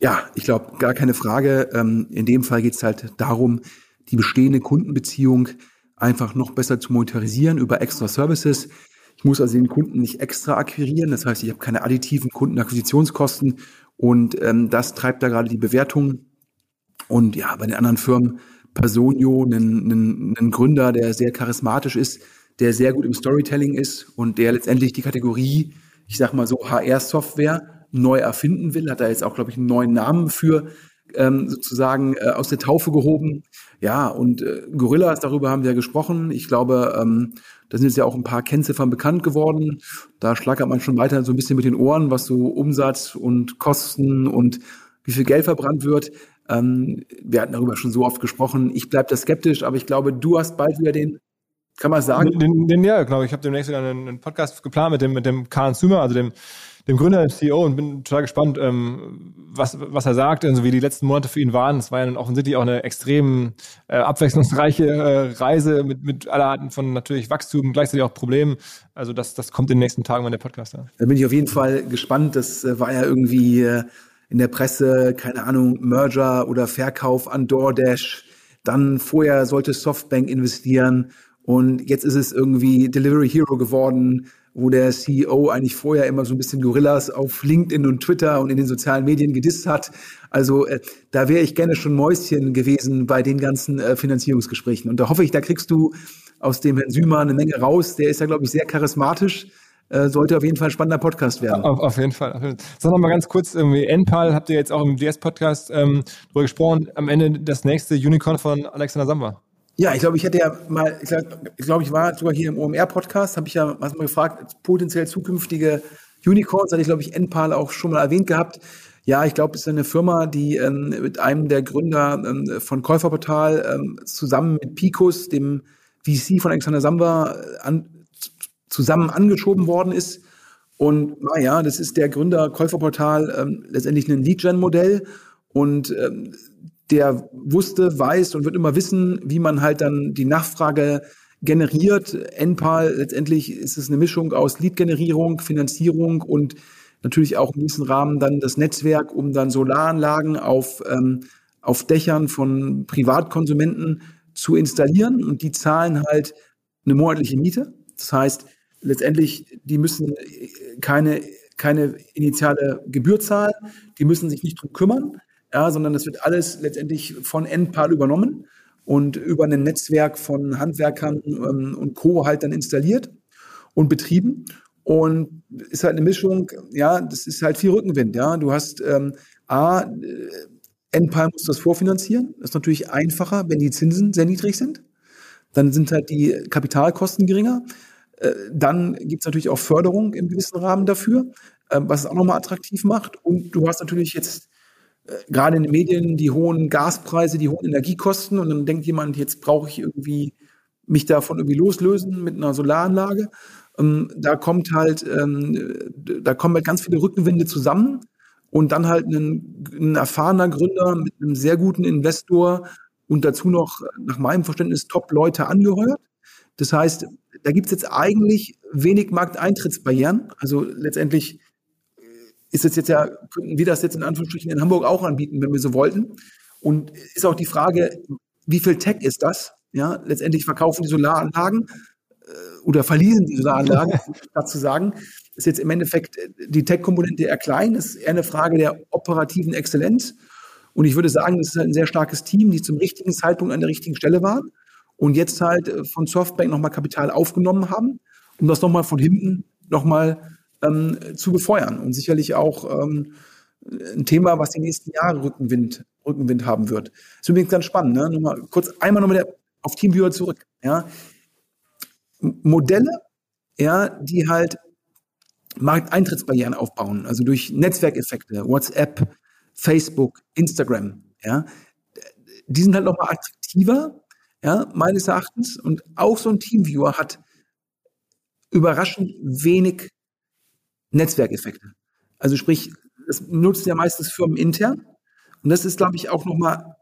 S2: Ja, ich glaube, gar keine Frage. Ähm, in dem Fall geht es halt darum, die bestehende Kundenbeziehung einfach noch besser zu monetarisieren über extra Services. Ich muss also den Kunden nicht extra akquirieren. Das heißt, ich habe keine additiven Kundenakquisitionskosten und ähm, das treibt da gerade die Bewertung. Und ja, bei den anderen Firmen, Personio, einen Gründer, der sehr charismatisch ist, der sehr gut im Storytelling ist und der letztendlich die Kategorie, ich sag mal so, HR-Software neu erfinden will, hat da jetzt auch, glaube ich, einen neuen Namen für ähm, sozusagen äh, aus der Taufe gehoben. Ja, und äh, Gorillas, darüber haben wir ja gesprochen. Ich glaube, ähm, da sind jetzt ja auch ein paar Kennziffern bekannt geworden. Da schlagert man schon weiter so ein bisschen mit den Ohren, was so Umsatz und Kosten und wie viel Geld verbrannt wird. Ähm, wir hatten darüber schon so oft gesprochen. Ich bleibe da skeptisch, aber ich glaube, du hast bald wieder den, kann man sagen?
S1: Den, den, ja, glaube ich. habe demnächst wieder einen, einen Podcast geplant mit dem, mit dem Kahn Zümer, also dem dem Gründer, dem CEO und bin total gespannt, ähm, was, was er sagt, also wie die letzten Monate für ihn waren. Es war ja dann offensichtlich auch eine extrem äh, abwechslungsreiche äh, Reise mit, mit aller Arten von natürlich Wachstum, gleichzeitig auch Problemen. Also das, das kommt in den nächsten Tagen, wenn der Podcast
S2: ja. Da bin ich auf jeden Fall gespannt. Das äh, war ja irgendwie äh, in der Presse, keine Ahnung, Merger oder Verkauf an DoorDash. Dann vorher sollte Softbank investieren und jetzt ist es irgendwie Delivery Hero geworden wo der CEO eigentlich vorher immer so ein bisschen Gorillas auf LinkedIn und Twitter und in den sozialen Medien gedisst hat. Also äh, da wäre ich gerne schon Mäuschen gewesen bei den ganzen äh, Finanzierungsgesprächen. Und da hoffe ich, da kriegst du aus dem Herrn Sümer eine Menge raus. Der ist ja, glaube ich, sehr charismatisch. Äh, sollte auf jeden Fall ein spannender Podcast werden.
S1: Auf, auf jeden Fall. Sag noch mal ganz kurz, irgendwie NPAL habt ihr jetzt auch im DS-Podcast ähm, drüber gesprochen, am Ende das nächste Unicorn von Alexander Samba.
S2: Ja, ich glaube, ich hätte ja mal, ich glaube, glaub, ich war sogar hier im OMR-Podcast, habe ich ja was mal gefragt, potenziell zukünftige Unicorns, hatte ich, glaube ich, NPAL auch schon mal erwähnt gehabt. Ja, ich glaube, es ist eine Firma, die ähm, mit einem der Gründer ähm, von Käuferportal ähm, zusammen mit Picos, dem VC von Alexander Samba, äh, an, zusammen angeschoben worden ist. Und naja, das ist der Gründer Käuferportal ähm, letztendlich ein Lead-Gen-Modell. Und ähm, der wusste, weiß und wird immer wissen, wie man halt dann die Nachfrage generiert. NPAL, letztendlich ist es eine Mischung aus Lead-Generierung, Finanzierung und natürlich auch in diesem Rahmen dann das Netzwerk, um dann Solaranlagen auf, ähm, auf Dächern von Privatkonsumenten zu installieren. Und die zahlen halt eine monatliche Miete. Das heißt, letztendlich, die müssen keine, keine initiale Gebühr zahlen, die müssen sich nicht drum kümmern, ja, sondern das wird alles letztendlich von NPAL übernommen und über ein Netzwerk von Handwerkern ähm, und Co. halt dann installiert und betrieben. Und ist halt eine Mischung, ja, das ist halt viel Rückenwind, ja. Du hast ähm, A, äh, NPAL muss das vorfinanzieren. Das ist natürlich einfacher, wenn die Zinsen sehr niedrig sind. Dann sind halt die Kapitalkosten geringer. Äh, dann gibt es natürlich auch Förderung im gewissen Rahmen dafür, äh, was es auch nochmal attraktiv macht. Und du hast natürlich jetzt gerade in den Medien die hohen Gaspreise, die hohen Energiekosten. Und dann denkt jemand, jetzt brauche ich irgendwie mich davon irgendwie loslösen mit einer Solaranlage. Ähm, da kommt halt, ähm, da kommen halt ganz viele Rückenwinde zusammen und dann halt ein, ein erfahrener Gründer mit einem sehr guten Investor und dazu noch nach meinem Verständnis Top-Leute angeheuert. Das heißt, da gibt es jetzt eigentlich wenig Markteintrittsbarrieren. Also letztendlich ist es jetzt ja, könnten wir das jetzt in Anführungsstrichen in Hamburg auch anbieten, wenn wir so wollten. Und ist auch die Frage, wie viel Tech ist das? Ja, letztendlich verkaufen die Solaranlagen äh, oder verlieren die Solaranlagen, [LAUGHS] dazu sagen, ist jetzt im Endeffekt äh, die Tech-Komponente eher klein, ist eher eine Frage der operativen Exzellenz. Und ich würde sagen, das ist halt ein sehr starkes Team, die zum richtigen Zeitpunkt an der richtigen Stelle waren und jetzt halt äh, von Softbank nochmal Kapital aufgenommen haben, um das nochmal von hinten nochmal ähm, zu befeuern. Und sicherlich auch ähm, ein Thema, was die nächsten Jahre Rückenwind, Rückenwind haben wird. ist übrigens ganz spannend. Ne? Nochmal, kurz einmal nochmal auf Teamviewer zurück. Ja? Modelle, ja, die halt Markteintrittsbarrieren aufbauen, also durch Netzwerkeffekte, WhatsApp, Facebook, Instagram, ja, die sind halt nochmal attraktiver, ja, meines Erachtens. Und auch so ein Teamviewer hat überraschend wenig Netzwerkeffekte. Also sprich, das nutzen ja meistens Firmen intern. Und das ist, glaube ich, auch nochmal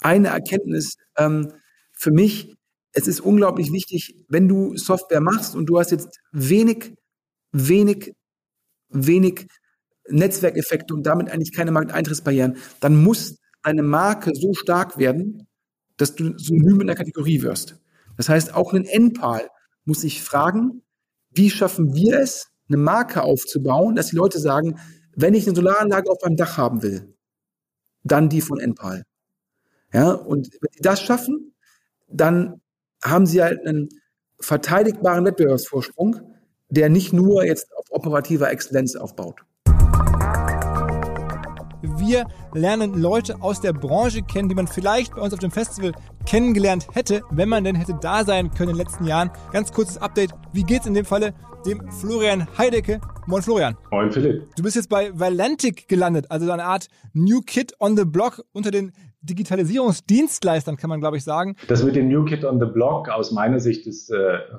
S2: eine Erkenntnis ähm, für mich. Es ist unglaublich wichtig, wenn du Software machst und du hast jetzt wenig wenig, wenig Netzwerkeffekte und damit eigentlich keine Markteintrittsbarrieren, dann muss deine Marke so stark werden, dass du synonym in der Kategorie wirst. Das heißt, auch ein NPAL muss sich fragen, wie schaffen wir es, eine Marke aufzubauen, dass die Leute sagen, wenn ich eine Solaranlage auf meinem Dach haben will, dann die von NPAL. Ja, und wenn sie das schaffen, dann haben sie halt einen verteidigbaren Wettbewerbsvorsprung, der nicht nur jetzt auf operativer Exzellenz aufbaut.
S1: Wir lernen Leute aus der Branche kennen, die man vielleicht bei uns auf dem Festival kennengelernt hätte, wenn man denn hätte da sein können in den letzten Jahren. Ganz kurzes Update. Wie geht's in dem Falle dem Florian Heidecke? Moin Florian.
S3: Moin Philipp.
S1: Du bist jetzt bei Valentic gelandet, also eine Art New Kid on the Block unter den Digitalisierungsdienstleistern, kann man glaube ich sagen.
S3: Das mit dem New Kid on the Block aus meiner Sicht ist äh,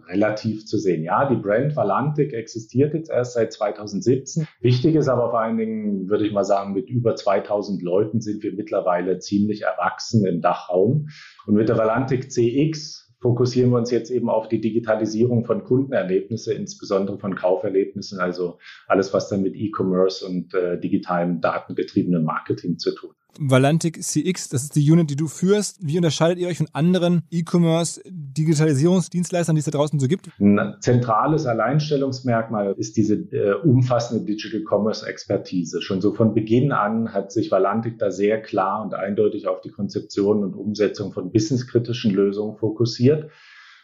S3: relativ zu sehen. Ja, die Brand Valantic existiert jetzt erst seit 2017. Wichtig ist aber vor allen Dingen, würde ich mal sagen, mit über 2000 Leuten sind wir mittlerweile ziemlich erwachsen im Dachraum. Und mit der Valantic CX fokussieren wir uns jetzt eben auf die Digitalisierung von Kundenerlebnisse, insbesondere von Kauferlebnissen, also alles, was dann mit E-Commerce und äh, digitalem datengetriebenem Marketing zu tun.
S1: Valantic CX, das ist die Unit, die du führst. Wie unterscheidet ihr euch von anderen E-Commerce Digitalisierungsdienstleistern, die es da draußen so gibt?
S3: Ein zentrales Alleinstellungsmerkmal ist diese äh, umfassende Digital Commerce Expertise. Schon so von Beginn an hat sich Valantic da sehr klar und eindeutig auf die Konzeption und Umsetzung von businesskritischen Lösungen fokussiert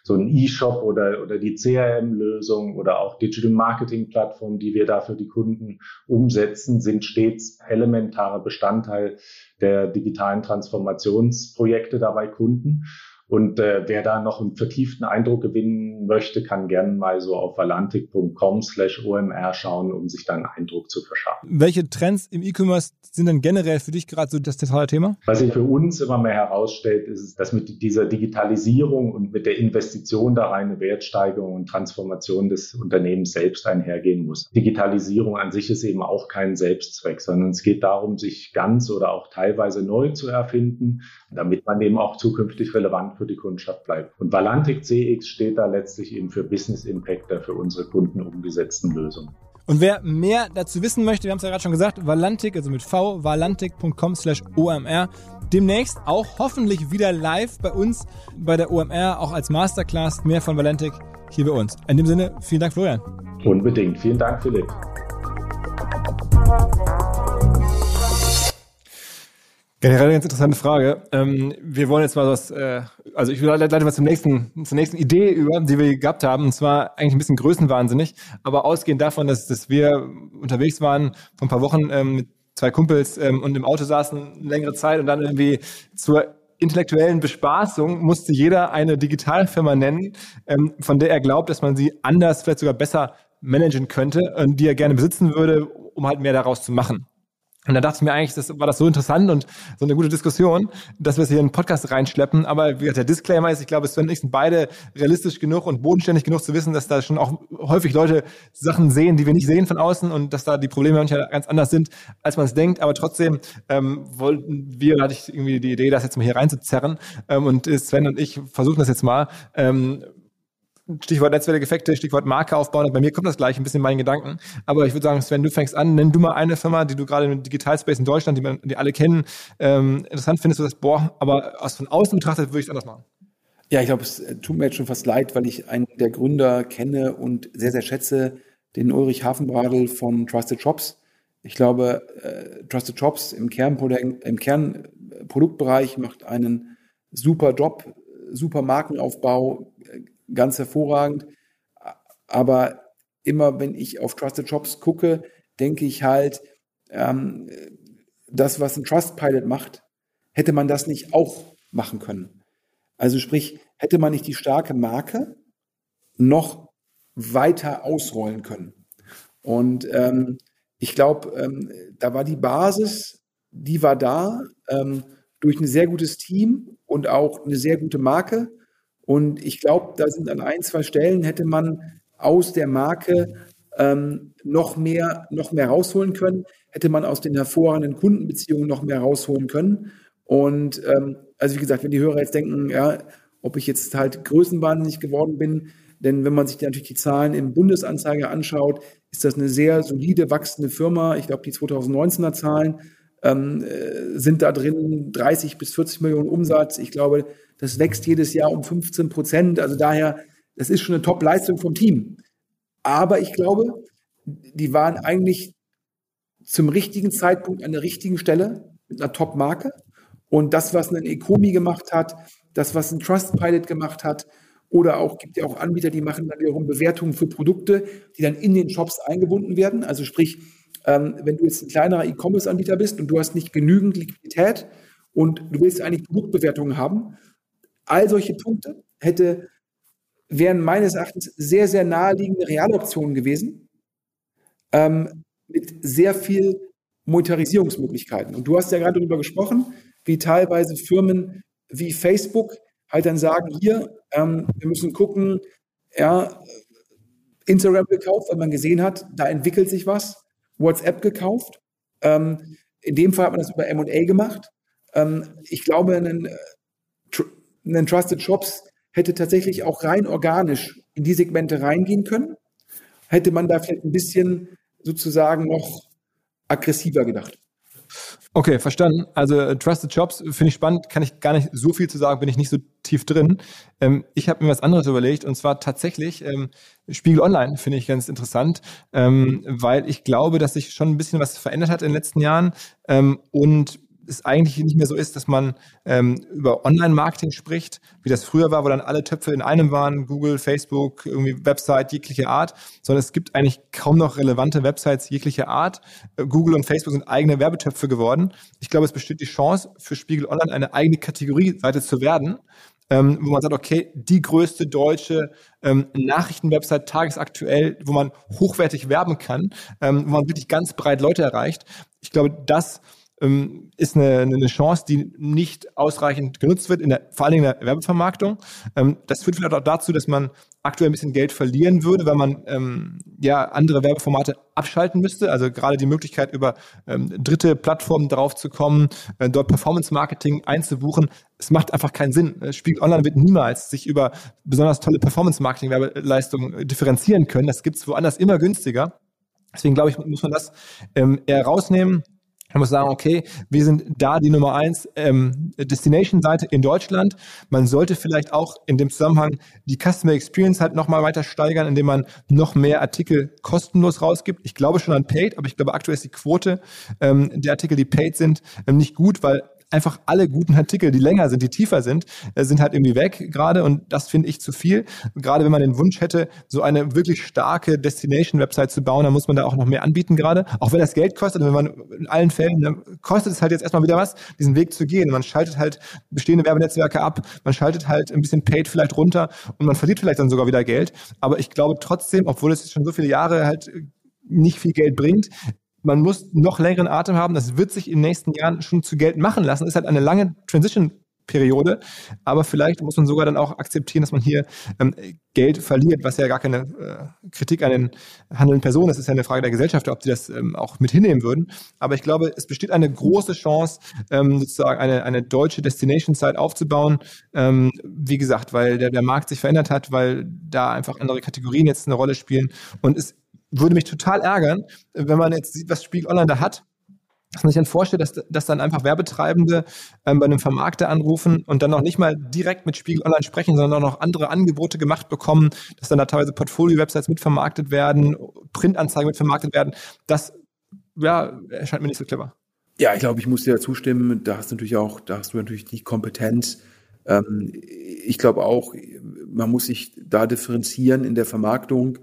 S3: so ein E-Shop oder, oder die CRM-Lösung oder auch Digital Marketing-Plattformen, die wir da für die Kunden umsetzen, sind stets elementarer Bestandteil der digitalen Transformationsprojekte dabei Kunden. Und äh, wer da noch einen vertieften Eindruck gewinnen möchte, kann gerne mal so auf valantic.com slash OMR schauen, um sich da einen Eindruck zu verschaffen.
S1: Welche Trends im E-Commerce sind denn generell für dich gerade so das zentrale Thema?
S3: Was sich für uns immer mehr herausstellt, ist, dass mit dieser Digitalisierung und mit der Investition da eine Wertsteigerung und Transformation des Unternehmens selbst einhergehen muss. Digitalisierung an sich ist eben auch kein Selbstzweck, sondern es geht darum, sich ganz oder auch teilweise neu zu erfinden, damit man eben auch zukünftig relevant für die Kundschaft bleibt. Und Valantic CX steht da letztlich eben für Business Impact der für unsere Kunden umgesetzten Lösungen.
S1: Und wer mehr dazu wissen möchte, wir haben es ja gerade schon gesagt, Valantik, also mit v, valantik.com slash omr. Demnächst auch hoffentlich wieder live bei uns bei der OMR, auch als Masterclass. Mehr von Valantik hier bei uns. In dem Sinne, vielen Dank, Florian.
S3: Unbedingt. Vielen Dank, Philipp.
S1: Generell eine ganz interessante Frage. Ähm, wir wollen jetzt mal was, äh, also ich leite mal zum nächsten, zur nächsten Idee über, die wir gehabt haben. Und zwar eigentlich ein bisschen größenwahnsinnig, aber ausgehend davon, dass, dass wir unterwegs waren vor ein paar Wochen ähm, mit zwei Kumpels ähm, und im Auto saßen längere Zeit und dann irgendwie zur intellektuellen Bespaßung musste jeder eine Digitalfirma nennen, ähm, von der er glaubt, dass man sie anders, vielleicht sogar besser managen könnte und die er gerne besitzen würde, um halt mehr daraus zu machen. Und da dachte ich mir eigentlich, das war das so interessant und so eine gute Diskussion, dass wir es hier in den Podcast reinschleppen. Aber wie gesagt, der Disclaimer ist, ich glaube, Sven und ich sind beide realistisch genug und bodenständig genug zu wissen, dass da schon auch häufig Leute Sachen sehen, die wir nicht sehen von außen und dass da die Probleme manchmal ganz anders sind, als man es denkt. Aber trotzdem ähm, wollten wir, hatte ich irgendwie die Idee, das jetzt mal hier reinzuzerren. Ähm, und Sven und ich versuchen das jetzt mal. Ähm, Stichwort Netzwerkeffekte, Stichwort Marke aufbauen. Bei mir kommt das gleich ein bisschen in meinen Gedanken. Aber ich würde sagen, Sven, du fängst an, nenn du mal eine Firma, die du gerade im Digitalspace in Deutschland, die, man, die alle kennen, ähm, interessant findest du das, boah, aber aus von außen betrachtet würde ich es anders machen.
S2: Ja, ich glaube, es tut mir jetzt schon fast leid, weil ich einen der Gründer kenne und sehr, sehr schätze, den Ulrich Hafenbradl von Trusted Shops. Ich glaube, äh, Trusted Shops im, Kernprodukt, im Kernproduktbereich macht einen super Job, super Markenaufbau, ganz hervorragend. Aber immer wenn ich auf Trusted Shops gucke, denke ich halt, ähm, das, was ein Trustpilot macht, hätte man das nicht auch machen können. Also sprich, hätte man nicht die starke Marke noch weiter ausrollen können. Und ähm, ich glaube, ähm, da war die Basis, die war da ähm, durch ein sehr gutes Team und auch eine sehr gute Marke. Und ich glaube, da sind an ein, zwei Stellen hätte man aus der Marke ähm, noch mehr, noch mehr rausholen können, hätte man aus den hervorragenden Kundenbeziehungen noch mehr rausholen können. Und ähm, also wie gesagt, wenn die Hörer jetzt denken, ja, ob ich jetzt halt größenwahnsinnig geworden bin, denn wenn man sich natürlich die Zahlen im Bundesanzeiger anschaut, ist das eine sehr solide wachsende Firma. Ich glaube, die 2019er Zahlen ähm, äh, sind da drin 30 bis 40 Millionen Umsatz. Ich glaube, das wächst jedes Jahr um 15 Prozent. Also daher, das ist schon eine Top-Leistung vom Team. Aber ich glaube, die waren eigentlich zum richtigen Zeitpunkt an der richtigen Stelle mit einer Top-Marke. Und das, was ein Ecomi gemacht hat, das, was ein Trustpilot gemacht hat, oder auch gibt ja auch Anbieter, die machen dann wiederum Bewertungen für Produkte, die dann in den Shops eingebunden werden. Also sprich, ähm, wenn du jetzt ein kleinerer E-Commerce-Anbieter bist und du hast nicht genügend Liquidität und du willst eigentlich Produktbewertungen haben, All solche Punkte hätte, wären meines Erachtens sehr, sehr naheliegende Realoptionen gewesen, ähm, mit sehr viel Monetarisierungsmöglichkeiten. Und du hast ja gerade darüber gesprochen, wie teilweise Firmen wie Facebook halt dann sagen, hier, ähm, wir müssen gucken, ja, Instagram gekauft, weil man gesehen hat, da entwickelt sich was, WhatsApp gekauft. Ähm, in dem Fall hat man das über M&A gemacht. Ähm, ich glaube, ein ein Trusted Shops hätte tatsächlich auch rein organisch in die Segmente reingehen können. Hätte man da vielleicht ein bisschen sozusagen noch aggressiver gedacht.
S1: Okay, verstanden. Also äh, Trusted Shops finde ich spannend, kann ich gar nicht so viel zu sagen, bin ich nicht so tief drin. Ähm, ich habe mir was anderes überlegt und zwar tatsächlich ähm, Spiegel Online finde ich ganz interessant, ähm, weil ich glaube, dass sich schon ein bisschen was verändert hat in den letzten Jahren ähm, und es eigentlich nicht mehr so ist, dass man ähm, über Online-Marketing spricht, wie das früher war, wo dann alle Töpfe in einem waren, Google, Facebook, irgendwie Website jeglicher Art, sondern es gibt eigentlich kaum noch relevante Websites jeglicher Art. Äh, Google und Facebook sind eigene Werbetöpfe geworden. Ich glaube, es besteht die Chance für Spiegel Online eine eigene Kategorieseite zu werden, ähm, wo man sagt, okay, die größte deutsche ähm, Nachrichtenwebsite tagesaktuell, wo man hochwertig werben kann, ähm, wo man wirklich ganz breit Leute erreicht. Ich glaube, das ähm, ist eine, eine Chance, die nicht ausreichend genutzt wird, in der, vor allen Dingen in der Werbevermarktung. Ähm, das führt vielleicht auch dazu, dass man aktuell ein bisschen Geld verlieren würde, weil man ähm, ja andere Werbeformate abschalten müsste. Also gerade die Möglichkeit, über ähm, dritte Plattformen drauf zu kommen, äh, dort Performance-Marketing einzubuchen. Es macht einfach keinen Sinn. Äh, Spiegel Online wird niemals sich über besonders tolle Performance-Marketing-Werbeleistungen differenzieren können. Das gibt es woanders immer günstiger. Deswegen glaube ich, muss man das ähm, eher rausnehmen. Man muss sagen, okay, wir sind da die Nummer eins ähm, Destination-Seite in Deutschland. Man sollte vielleicht auch in dem Zusammenhang die Customer Experience halt nochmal weiter steigern, indem man noch mehr Artikel kostenlos rausgibt. Ich glaube schon an Paid, aber ich glaube aktuell ist die Quote ähm, der Artikel, die Paid sind, ähm, nicht gut, weil einfach alle guten Artikel, die länger sind, die tiefer sind, äh, sind halt irgendwie weg gerade und das finde ich zu viel. Gerade wenn man den Wunsch hätte, so eine wirklich starke Destination-Website zu bauen, dann muss man da auch noch mehr anbieten gerade. Auch wenn das Geld kostet, wenn man in allen Fällen, dann kostet es halt jetzt erstmal wieder was, diesen Weg zu gehen. Man schaltet halt bestehende Werbenetzwerke ab, man schaltet halt ein bisschen Paid vielleicht runter und man verliert vielleicht dann sogar wieder Geld. Aber ich glaube trotzdem, obwohl es jetzt schon so viele Jahre halt nicht viel Geld bringt, man muss noch längeren Atem haben. Das wird sich in den nächsten Jahren schon zu Geld machen lassen. Das ist halt eine lange Transition Periode. Aber vielleicht muss man sogar dann auch akzeptieren, dass man hier ähm, Geld verliert, was ja gar keine äh, Kritik an den handelnden Personen ist. Das ist ja eine Frage der Gesellschaft, ob sie das ähm, auch mit hinnehmen würden. Aber ich glaube, es besteht eine große Chance, ähm, sozusagen eine, eine deutsche Destination-Site aufzubauen. Ähm, wie gesagt, weil der, der Markt sich verändert hat, weil da einfach andere Kategorien jetzt eine Rolle spielen. Und es würde mich total ärgern, wenn man jetzt sieht, was Spiegel Online da hat, dass man sich dann vorstellt, dass, dass dann einfach Werbetreibende ähm, bei einem Vermarkter anrufen und dann noch nicht mal direkt mit Spiegel Online sprechen, sondern auch noch andere Angebote gemacht bekommen, dass dann da teilweise Portfolio-Websites mitvermarktet werden, Printanzeigen mitvermarktet werden. Das ja, erscheint mir nicht so clever.
S2: Ja, ich glaube, ich muss dir zustimmen. Da hast du natürlich auch, da hast du natürlich die Kompetenz. Ähm, ich glaube auch, man muss sich da differenzieren in der Vermarktung.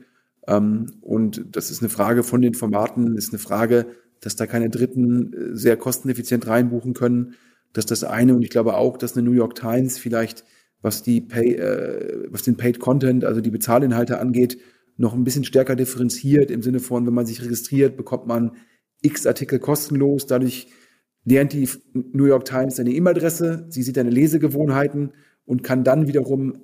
S2: Ähm, und das ist eine Frage von den Formaten, ist eine Frage, dass da keine Dritten äh, sehr kosteneffizient reinbuchen können. Das ist das eine. Und ich glaube auch, dass eine New York Times vielleicht, was die Pay, äh, was den Paid Content, also die Bezahlinhalte angeht, noch ein bisschen stärker differenziert im Sinne von, wenn man sich registriert, bekommt man x Artikel kostenlos. Dadurch lernt die New York Times deine E-Mail-Adresse, sie sieht deine Lesegewohnheiten und kann dann wiederum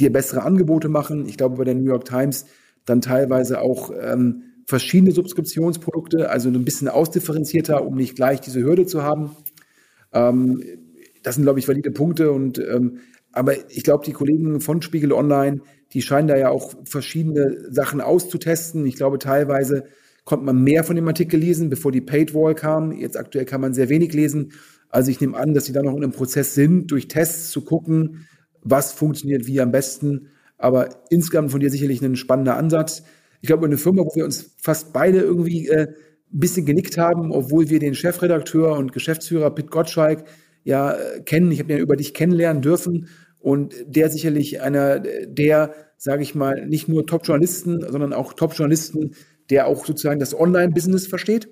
S2: dir bessere Angebote machen. Ich glaube, bei der New York Times dann teilweise auch ähm, verschiedene Subskriptionsprodukte, also ein bisschen ausdifferenzierter, um nicht gleich diese Hürde zu haben. Ähm, das sind, glaube ich, valide Punkte. Und ähm, aber ich glaube, die Kollegen von Spiegel Online, die scheinen da ja auch verschiedene Sachen auszutesten. Ich glaube, teilweise konnte man mehr von dem Artikel lesen, bevor die Paid Wall kam. Jetzt aktuell kann man sehr wenig lesen. Also ich nehme an, dass sie da noch in einem Prozess sind, durch Tests zu gucken, was funktioniert wie am besten. Aber insgesamt von dir sicherlich ein spannender Ansatz. Ich glaube, eine Firma, wo wir uns fast beide irgendwie äh, ein bisschen genickt haben, obwohl wir den Chefredakteur und Geschäftsführer Pit Gottschalk ja äh, kennen. Ich habe ja über dich kennenlernen dürfen und der sicherlich einer der, sage ich mal, nicht nur Top-Journalisten, sondern auch Top-Journalisten, der auch sozusagen das Online-Business versteht.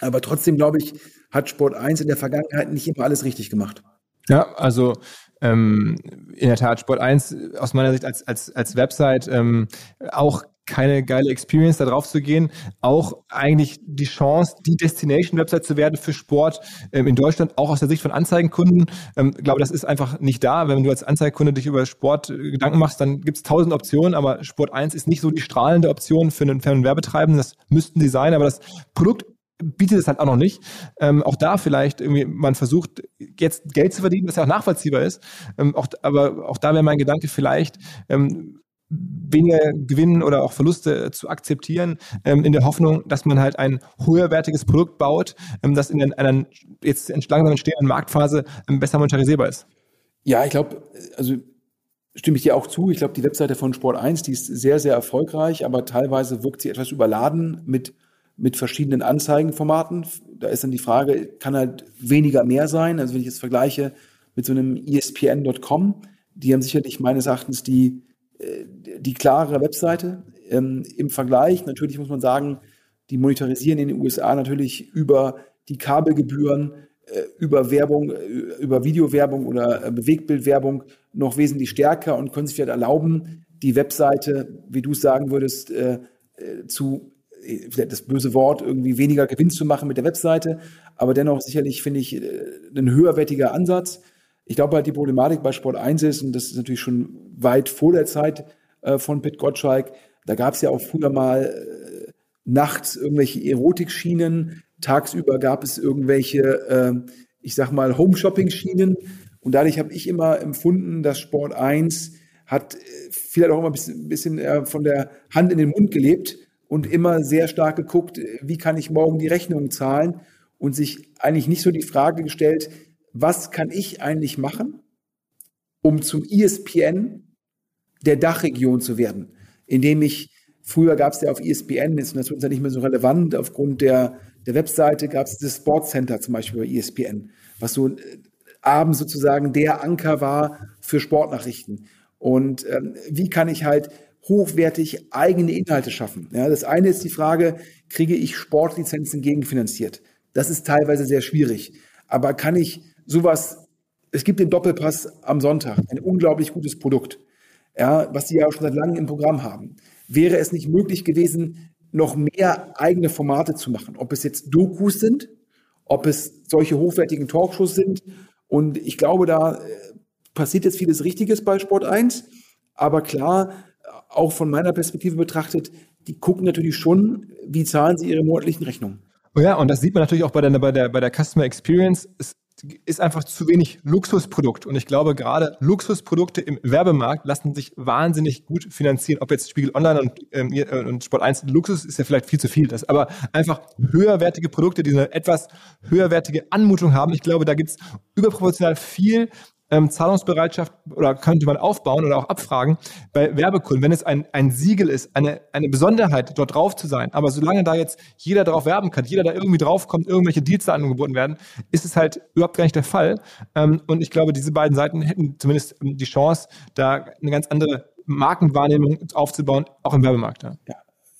S2: Aber trotzdem, glaube ich, hat Sport 1 in der Vergangenheit nicht immer alles richtig gemacht.
S1: Ja, also ähm, in der Tat Sport 1 aus meiner Sicht als, als, als Website ähm, auch keine geile Experience, da drauf zu gehen. Auch eigentlich die Chance, die Destination-Website zu werden für Sport ähm, in Deutschland, auch aus der Sicht von Anzeigenkunden. Ähm, glaube, das ist einfach nicht da. Wenn du als Anzeigenkunde dich über Sport äh, Gedanken machst, dann gibt es tausend Optionen, aber Sport 1 ist nicht so die strahlende Option für einen, für einen Werbetreibenden. Das müssten sie sein, aber das Produkt bietet es halt auch noch nicht. Ähm, auch da vielleicht irgendwie, man versucht jetzt Geld zu verdienen, was ja auch nachvollziehbar ist. Ähm, auch, aber auch da wäre mein Gedanke vielleicht, ähm, weniger Gewinn oder auch Verluste zu akzeptieren, ähm, in der Hoffnung, dass man halt ein höherwertiges Produkt baut, ähm, das in einer jetzt langsam entstehenden Marktphase ähm, besser monetarisierbar ist.
S2: Ja, ich glaube, also stimme ich dir auch zu. Ich glaube, die Webseite von Sport 1, die ist sehr, sehr erfolgreich, aber teilweise wirkt sie etwas überladen mit mit verschiedenen Anzeigenformaten. Da ist dann die Frage, kann halt weniger mehr sein? Also wenn ich jetzt vergleiche mit so einem ESPN.com, die haben sicherlich meines Erachtens die, äh, die klare Webseite. Ähm, Im Vergleich, natürlich muss man sagen, die monetarisieren in den USA natürlich über die Kabelgebühren, äh, über Werbung, äh, über Videowerbung oder Bewegtbildwerbung noch wesentlich stärker und können sich vielleicht erlauben, die Webseite, wie du es sagen würdest, zu das böse Wort, irgendwie weniger Gewinn zu machen mit der Webseite, aber dennoch sicherlich finde ich äh, ein höherwertiger Ansatz. Ich glaube halt die Problematik bei Sport 1 ist, und das ist natürlich schon weit vor der Zeit äh, von Pit Gottschalk, da gab es ja auch früher mal äh, nachts irgendwelche Erotikschienen, tagsüber gab es irgendwelche, ich sag mal, Home-Shopping-Schienen. Und dadurch habe ich immer empfunden, dass Sport 1 hat vielleicht auch immer ein bisschen von der Hand in den Mund gelebt und immer sehr stark geguckt, wie kann ich morgen die Rechnung zahlen und sich eigentlich nicht so die Frage gestellt, was kann ich eigentlich machen, um zum ESPN der Dachregion zu werden, indem ich Früher gab es ja auf ESPN, ist natürlich nicht mehr so relevant, aufgrund der, der Webseite gab es das Sportcenter zum Beispiel bei ESPN, was so äh, abends sozusagen der Anker war für Sportnachrichten. Und ähm, wie kann ich halt hochwertig eigene Inhalte schaffen? Ja, das eine ist die Frage, kriege ich Sportlizenzen gegenfinanziert? Das ist teilweise sehr schwierig. Aber kann ich sowas, es gibt den Doppelpass am Sonntag, ein unglaublich gutes Produkt, ja, was Sie ja schon seit langem im Programm haben. Wäre es nicht möglich gewesen, noch mehr eigene Formate zu machen? Ob es jetzt Dokus sind, ob es solche hochwertigen Talkshows sind. Und ich glaube, da äh, passiert jetzt vieles Richtiges bei Sport 1. Aber klar, auch von meiner Perspektive betrachtet, die gucken natürlich schon, wie zahlen sie ihre monatlichen Rechnungen.
S1: Oh ja, und das sieht man natürlich auch bei der, bei der, bei der Customer Experience. Es ist einfach zu wenig Luxusprodukt. Und ich glaube, gerade Luxusprodukte im Werbemarkt lassen sich wahnsinnig gut finanzieren. Ob jetzt Spiegel Online und, ähm, äh, und Sport 1 Luxus ist ja vielleicht viel zu viel. Das, aber einfach höherwertige Produkte, die eine etwas höherwertige Anmutung haben. Ich glaube, da gibt's überproportional viel ähm, Zahlungsbereitschaft oder könnte man aufbauen oder auch abfragen bei Werbekunden, wenn es ein, ein Siegel ist, eine, eine Besonderheit, dort drauf zu sein. Aber solange da jetzt jeder drauf werben kann, jeder da irgendwie draufkommt, irgendwelche Deals da angeboten werden, ist es halt überhaupt gar nicht der Fall. Ähm, und ich glaube, diese beiden Seiten hätten zumindest die Chance, da eine ganz andere Markenwahrnehmung aufzubauen, auch im Werbemarkt.
S2: Ja, ja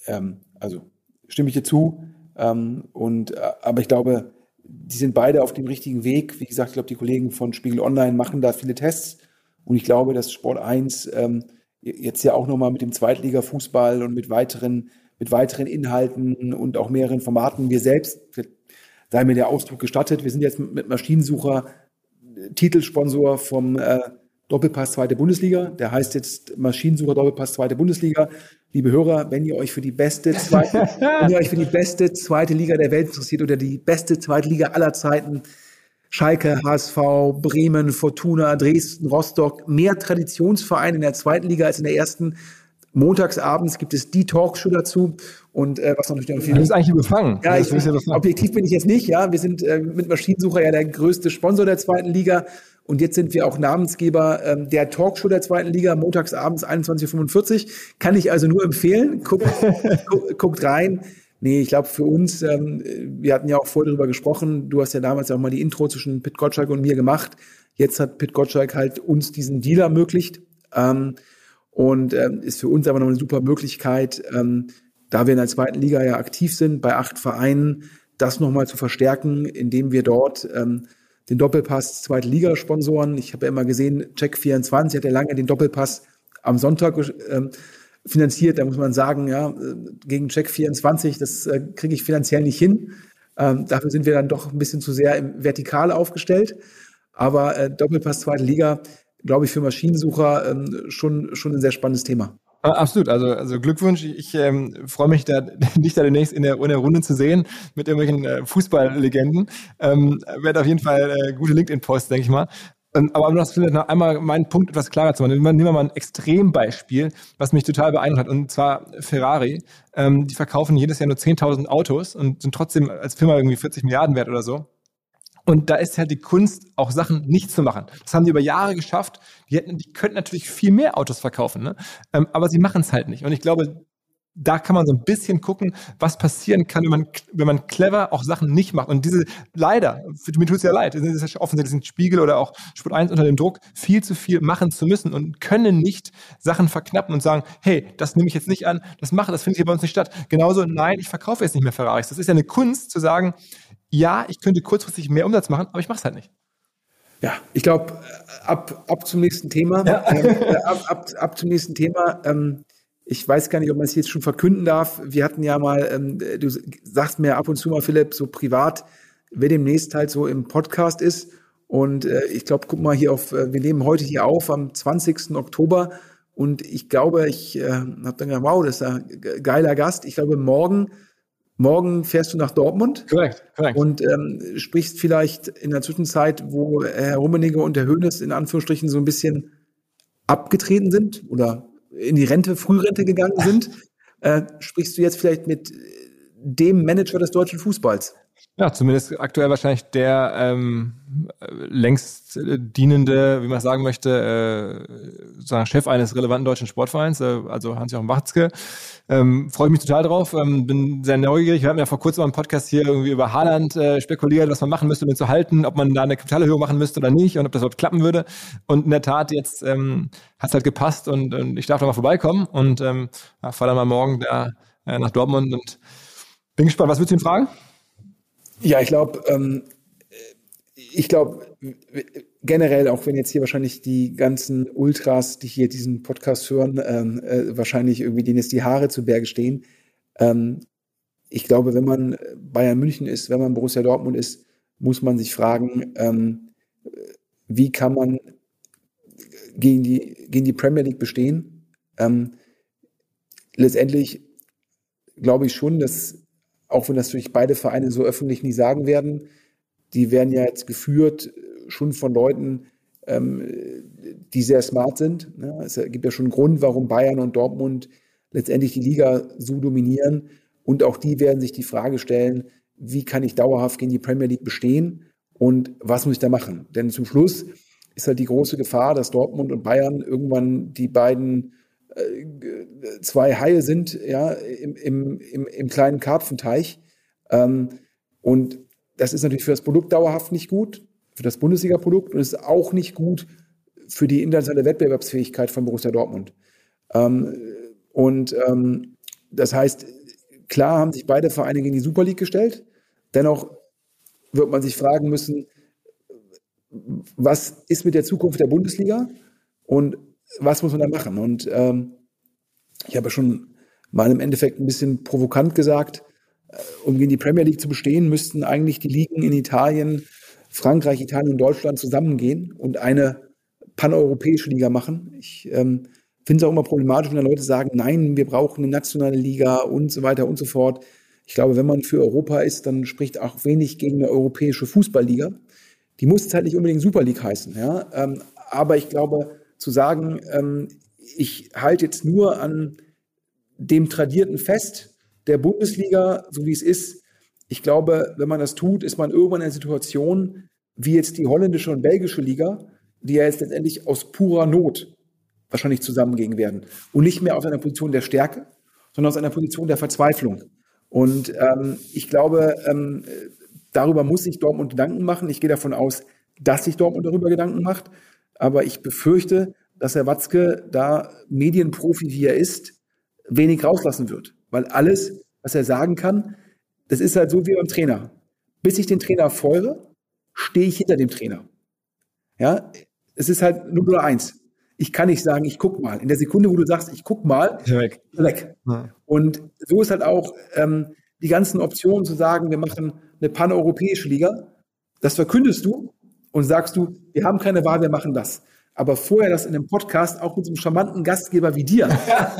S2: ähm, also stimme ich dir zu. Ähm, und, äh, aber ich glaube, die sind beide auf dem richtigen Weg. Wie gesagt, ich glaube, die Kollegen von Spiegel Online machen da viele Tests. Und ich glaube, dass Sport 1 ähm, jetzt ja auch nochmal mit dem Zweitliga-Fußball und mit weiteren, mit weiteren Inhalten und auch mehreren Formaten, wir selbst, sei mir der Ausdruck gestattet, wir sind jetzt mit Maschinensucher äh, Titelsponsor vom äh, Doppelpass zweite Bundesliga. Der heißt jetzt Maschinensucher Doppelpass zweite Bundesliga. Liebe Hörer, wenn ihr euch für die beste zweite, [LAUGHS] wenn ihr euch für die beste zweite Liga der Welt interessiert oder die beste zweite Liga aller Zeiten, Schalke, HSV, Bremen, Fortuna, Dresden, Rostock, mehr Traditionsvereine in der zweiten Liga als in der ersten. Montagsabends gibt es die Talkshow dazu und äh, was natürlich noch viel.
S1: Du bist eigentlich befangen.
S2: Ja, ich, objektiv bin ich jetzt nicht. Ja, wir sind äh, mit Maschinensucher ja der größte Sponsor der zweiten Liga und jetzt sind wir auch Namensgeber ähm, der Talkshow der zweiten Liga, montags abends 21.45 Uhr. Kann ich also nur empfehlen. Guckt, [LAUGHS] guckt, rein. Nee, ich glaube für uns, ähm, wir hatten ja auch vorher darüber gesprochen, du hast ja damals auch mal die Intro zwischen Pit Gottschalk und mir gemacht. Jetzt hat Pit Gottschalk halt uns diesen Deal ermöglicht. Ähm, und ähm, ist für uns aber noch eine super Möglichkeit, ähm, da wir in der zweiten Liga ja aktiv sind, bei acht Vereinen, das nochmal zu verstärken, indem wir dort ähm, den Doppelpass zweite Liga sponsoren. Ich habe ja immer gesehen, Check24 hat ja lange den Doppelpass am Sonntag äh, finanziert. Da muss man sagen, ja, gegen Check24, das äh, kriege ich finanziell nicht hin. Ähm, dafür sind wir dann doch ein bisschen zu sehr im vertikal aufgestellt. Aber äh, Doppelpass zweite Liga, glaube ich, für Maschinensucher ähm, schon, schon ein sehr spannendes Thema.
S1: Ah, absolut, also, also Glückwunsch. Ich ähm, freue mich, da, [LAUGHS] dich da demnächst in der, in der Runde zu sehen mit irgendwelchen äh, Fußballlegenden. Ähm, Werde auf jeden Fall äh, gute LinkedIn-Posts, denke ich mal. Ähm, aber um das vielleicht noch einmal meinen Punkt etwas klarer zu machen, nehmen wir mal ein Extrembeispiel, was mich total beeindruckt hat, und zwar Ferrari. Ähm, die verkaufen jedes Jahr nur 10.000 Autos und sind trotzdem als Firma irgendwie 40 Milliarden wert oder so. Und da ist halt die Kunst, auch Sachen nicht zu machen. Das haben die über Jahre geschafft. Die, hätten, die könnten natürlich viel mehr Autos verkaufen, ne? Ähm, aber sie machen es halt nicht. Und ich glaube, da kann man so ein bisschen gucken, was passieren kann, wenn man, wenn man clever auch Sachen nicht macht. Und diese, leider, mir tut es ja leid, das ist ja offensichtlich sind Spiegel oder auch Sport 1 unter dem Druck, viel zu viel machen zu müssen und können nicht Sachen verknappen und sagen, hey, das nehme ich jetzt nicht an, das mache, das findet hier bei uns nicht statt. Genauso, nein, ich verkaufe jetzt nicht mehr Ferraris. Das ist ja eine Kunst zu sagen, ja, ich könnte kurzfristig mehr Umsatz machen, aber ich mache es halt nicht.
S2: Ja, ich glaube, ab, ab zum nächsten Thema. Ja. Äh, ab, ab, ab zum nächsten Thema. Ähm, ich weiß gar nicht, ob man es jetzt schon verkünden darf. Wir hatten ja mal, ähm, du sagst mir ab und zu mal, Philipp, so privat, wer demnächst halt so im Podcast ist. Und äh, ich glaube, guck mal hier auf, äh, wir nehmen heute hier auf am 20. Oktober. Und ich glaube, ich äh, habe dann gedacht, wow, das ist ein geiler Gast. Ich glaube, morgen Morgen fährst du nach Dortmund.
S1: Korrekt, korrekt.
S2: Und ähm, sprichst vielleicht in der Zwischenzeit, wo Herr Rummenigge und Herr Höhnes in Anführungsstrichen so ein bisschen abgetreten sind oder in die Rente, Frührente gegangen sind, [LAUGHS] äh, sprichst du jetzt vielleicht mit dem Manager des deutschen Fußballs.
S1: Ja, zumindest aktuell wahrscheinlich der ähm, längst dienende, wie man sagen möchte, äh, sozusagen Chef eines relevanten deutschen Sportvereins, äh, also Hans-Joachim Watzke. Ähm, Freue ich mich total drauf, ähm, bin sehr neugierig. Wir haben ja vor kurzem im Podcast hier irgendwie über Haaland äh, spekuliert, was man machen müsste, um ihn zu halten, ob man da eine Kapitalerhöhung machen müsste oder nicht und ob das überhaupt klappen würde. Und in der Tat, jetzt ähm, hat es halt gepasst und, und ich darf da mal vorbeikommen und ähm, fahre dann mal morgen da äh, nach Dortmund und bin gespannt. Was würdest du ihn fragen?
S2: Ja, ich glaube, ähm, ich glaube generell, auch wenn jetzt hier wahrscheinlich die ganzen Ultras, die hier diesen Podcast hören, ähm, äh, wahrscheinlich irgendwie denen jetzt die Haare zu Berge stehen. Ähm, ich glaube, wenn man Bayern München ist, wenn man Borussia Dortmund ist, muss man sich fragen, ähm, wie kann man gegen die, gegen die Premier League bestehen? Ähm, letztendlich glaube ich schon, dass auch wenn das durch beide Vereine so öffentlich nie sagen werden, die werden ja jetzt geführt äh, schon von Leuten, ähm, die sehr smart sind. Ja, es gibt ja schon einen Grund, warum Bayern und Dortmund letztendlich die Liga so dominieren. Und auch die werden sich die Frage stellen, wie kann ich dauerhaft gegen die Premier League bestehen und was muss ich da machen? Denn zum Schluss ist halt die große Gefahr, dass Dortmund und Bayern irgendwann die beiden zwei Haie sind, ja, im, im, im, im kleinen Karpfenteich. Ähm, und das ist natürlich für das Produkt dauerhaft nicht gut, für das Bundesliga-Produkt und ist auch nicht gut für die internationale Wettbewerbsfähigkeit von Borussia Dortmund. Ähm, und ähm, das heißt, klar haben sich beide Vereine gegen die Super League gestellt. Dennoch wird man sich fragen müssen, was ist mit der Zukunft der Bundesliga? Und was muss man da machen? Und ähm, ich habe ja schon mal im Endeffekt ein bisschen provokant gesagt, äh, um gegen die Premier League zu bestehen, müssten eigentlich die Ligen in Italien, Frankreich, Italien und Deutschland zusammengehen und eine paneuropäische Liga machen. Ich ähm, finde es auch immer problematisch, wenn Leute sagen, nein, wir brauchen eine nationale Liga und so weiter und so fort. Ich glaube, wenn man für Europa ist, dann spricht auch wenig gegen eine europäische Fußballliga. Die muss halt nicht unbedingt Super League heißen, ja. Ähm, aber ich glaube, zu sagen, ähm, ich halte jetzt nur an dem Tradierten fest der Bundesliga, so wie es ist. Ich glaube, wenn man das tut, ist man irgendwann in einer Situation, wie jetzt die holländische und belgische Liga, die ja jetzt letztendlich aus purer Not wahrscheinlich zusammengehen werden. Und nicht mehr aus einer Position der Stärke, sondern aus einer Position der Verzweiflung. Und ähm, ich glaube, ähm, darüber muss sich Dortmund Gedanken machen. Ich gehe davon aus, dass sich Dortmund darüber Gedanken macht. Aber ich befürchte, dass Herr Watzke da Medienprofi, wie er ist, wenig rauslassen wird. Weil alles, was er sagen kann, das ist halt so wie beim Trainer. Bis ich den Trainer feuere, stehe ich hinter dem Trainer. Ja, es ist halt 0 oder 1. Ich kann nicht sagen, ich guck mal. In der Sekunde, wo du sagst, ich guck mal, weg. weg. Ja. Und so ist halt auch ähm, die ganzen Optionen zu sagen, wir machen eine paneuropäische Liga. Das verkündest du und sagst du, wir haben keine Wahl, wir machen das. Aber vorher das in einem Podcast auch mit so einem charmanten Gastgeber wie dir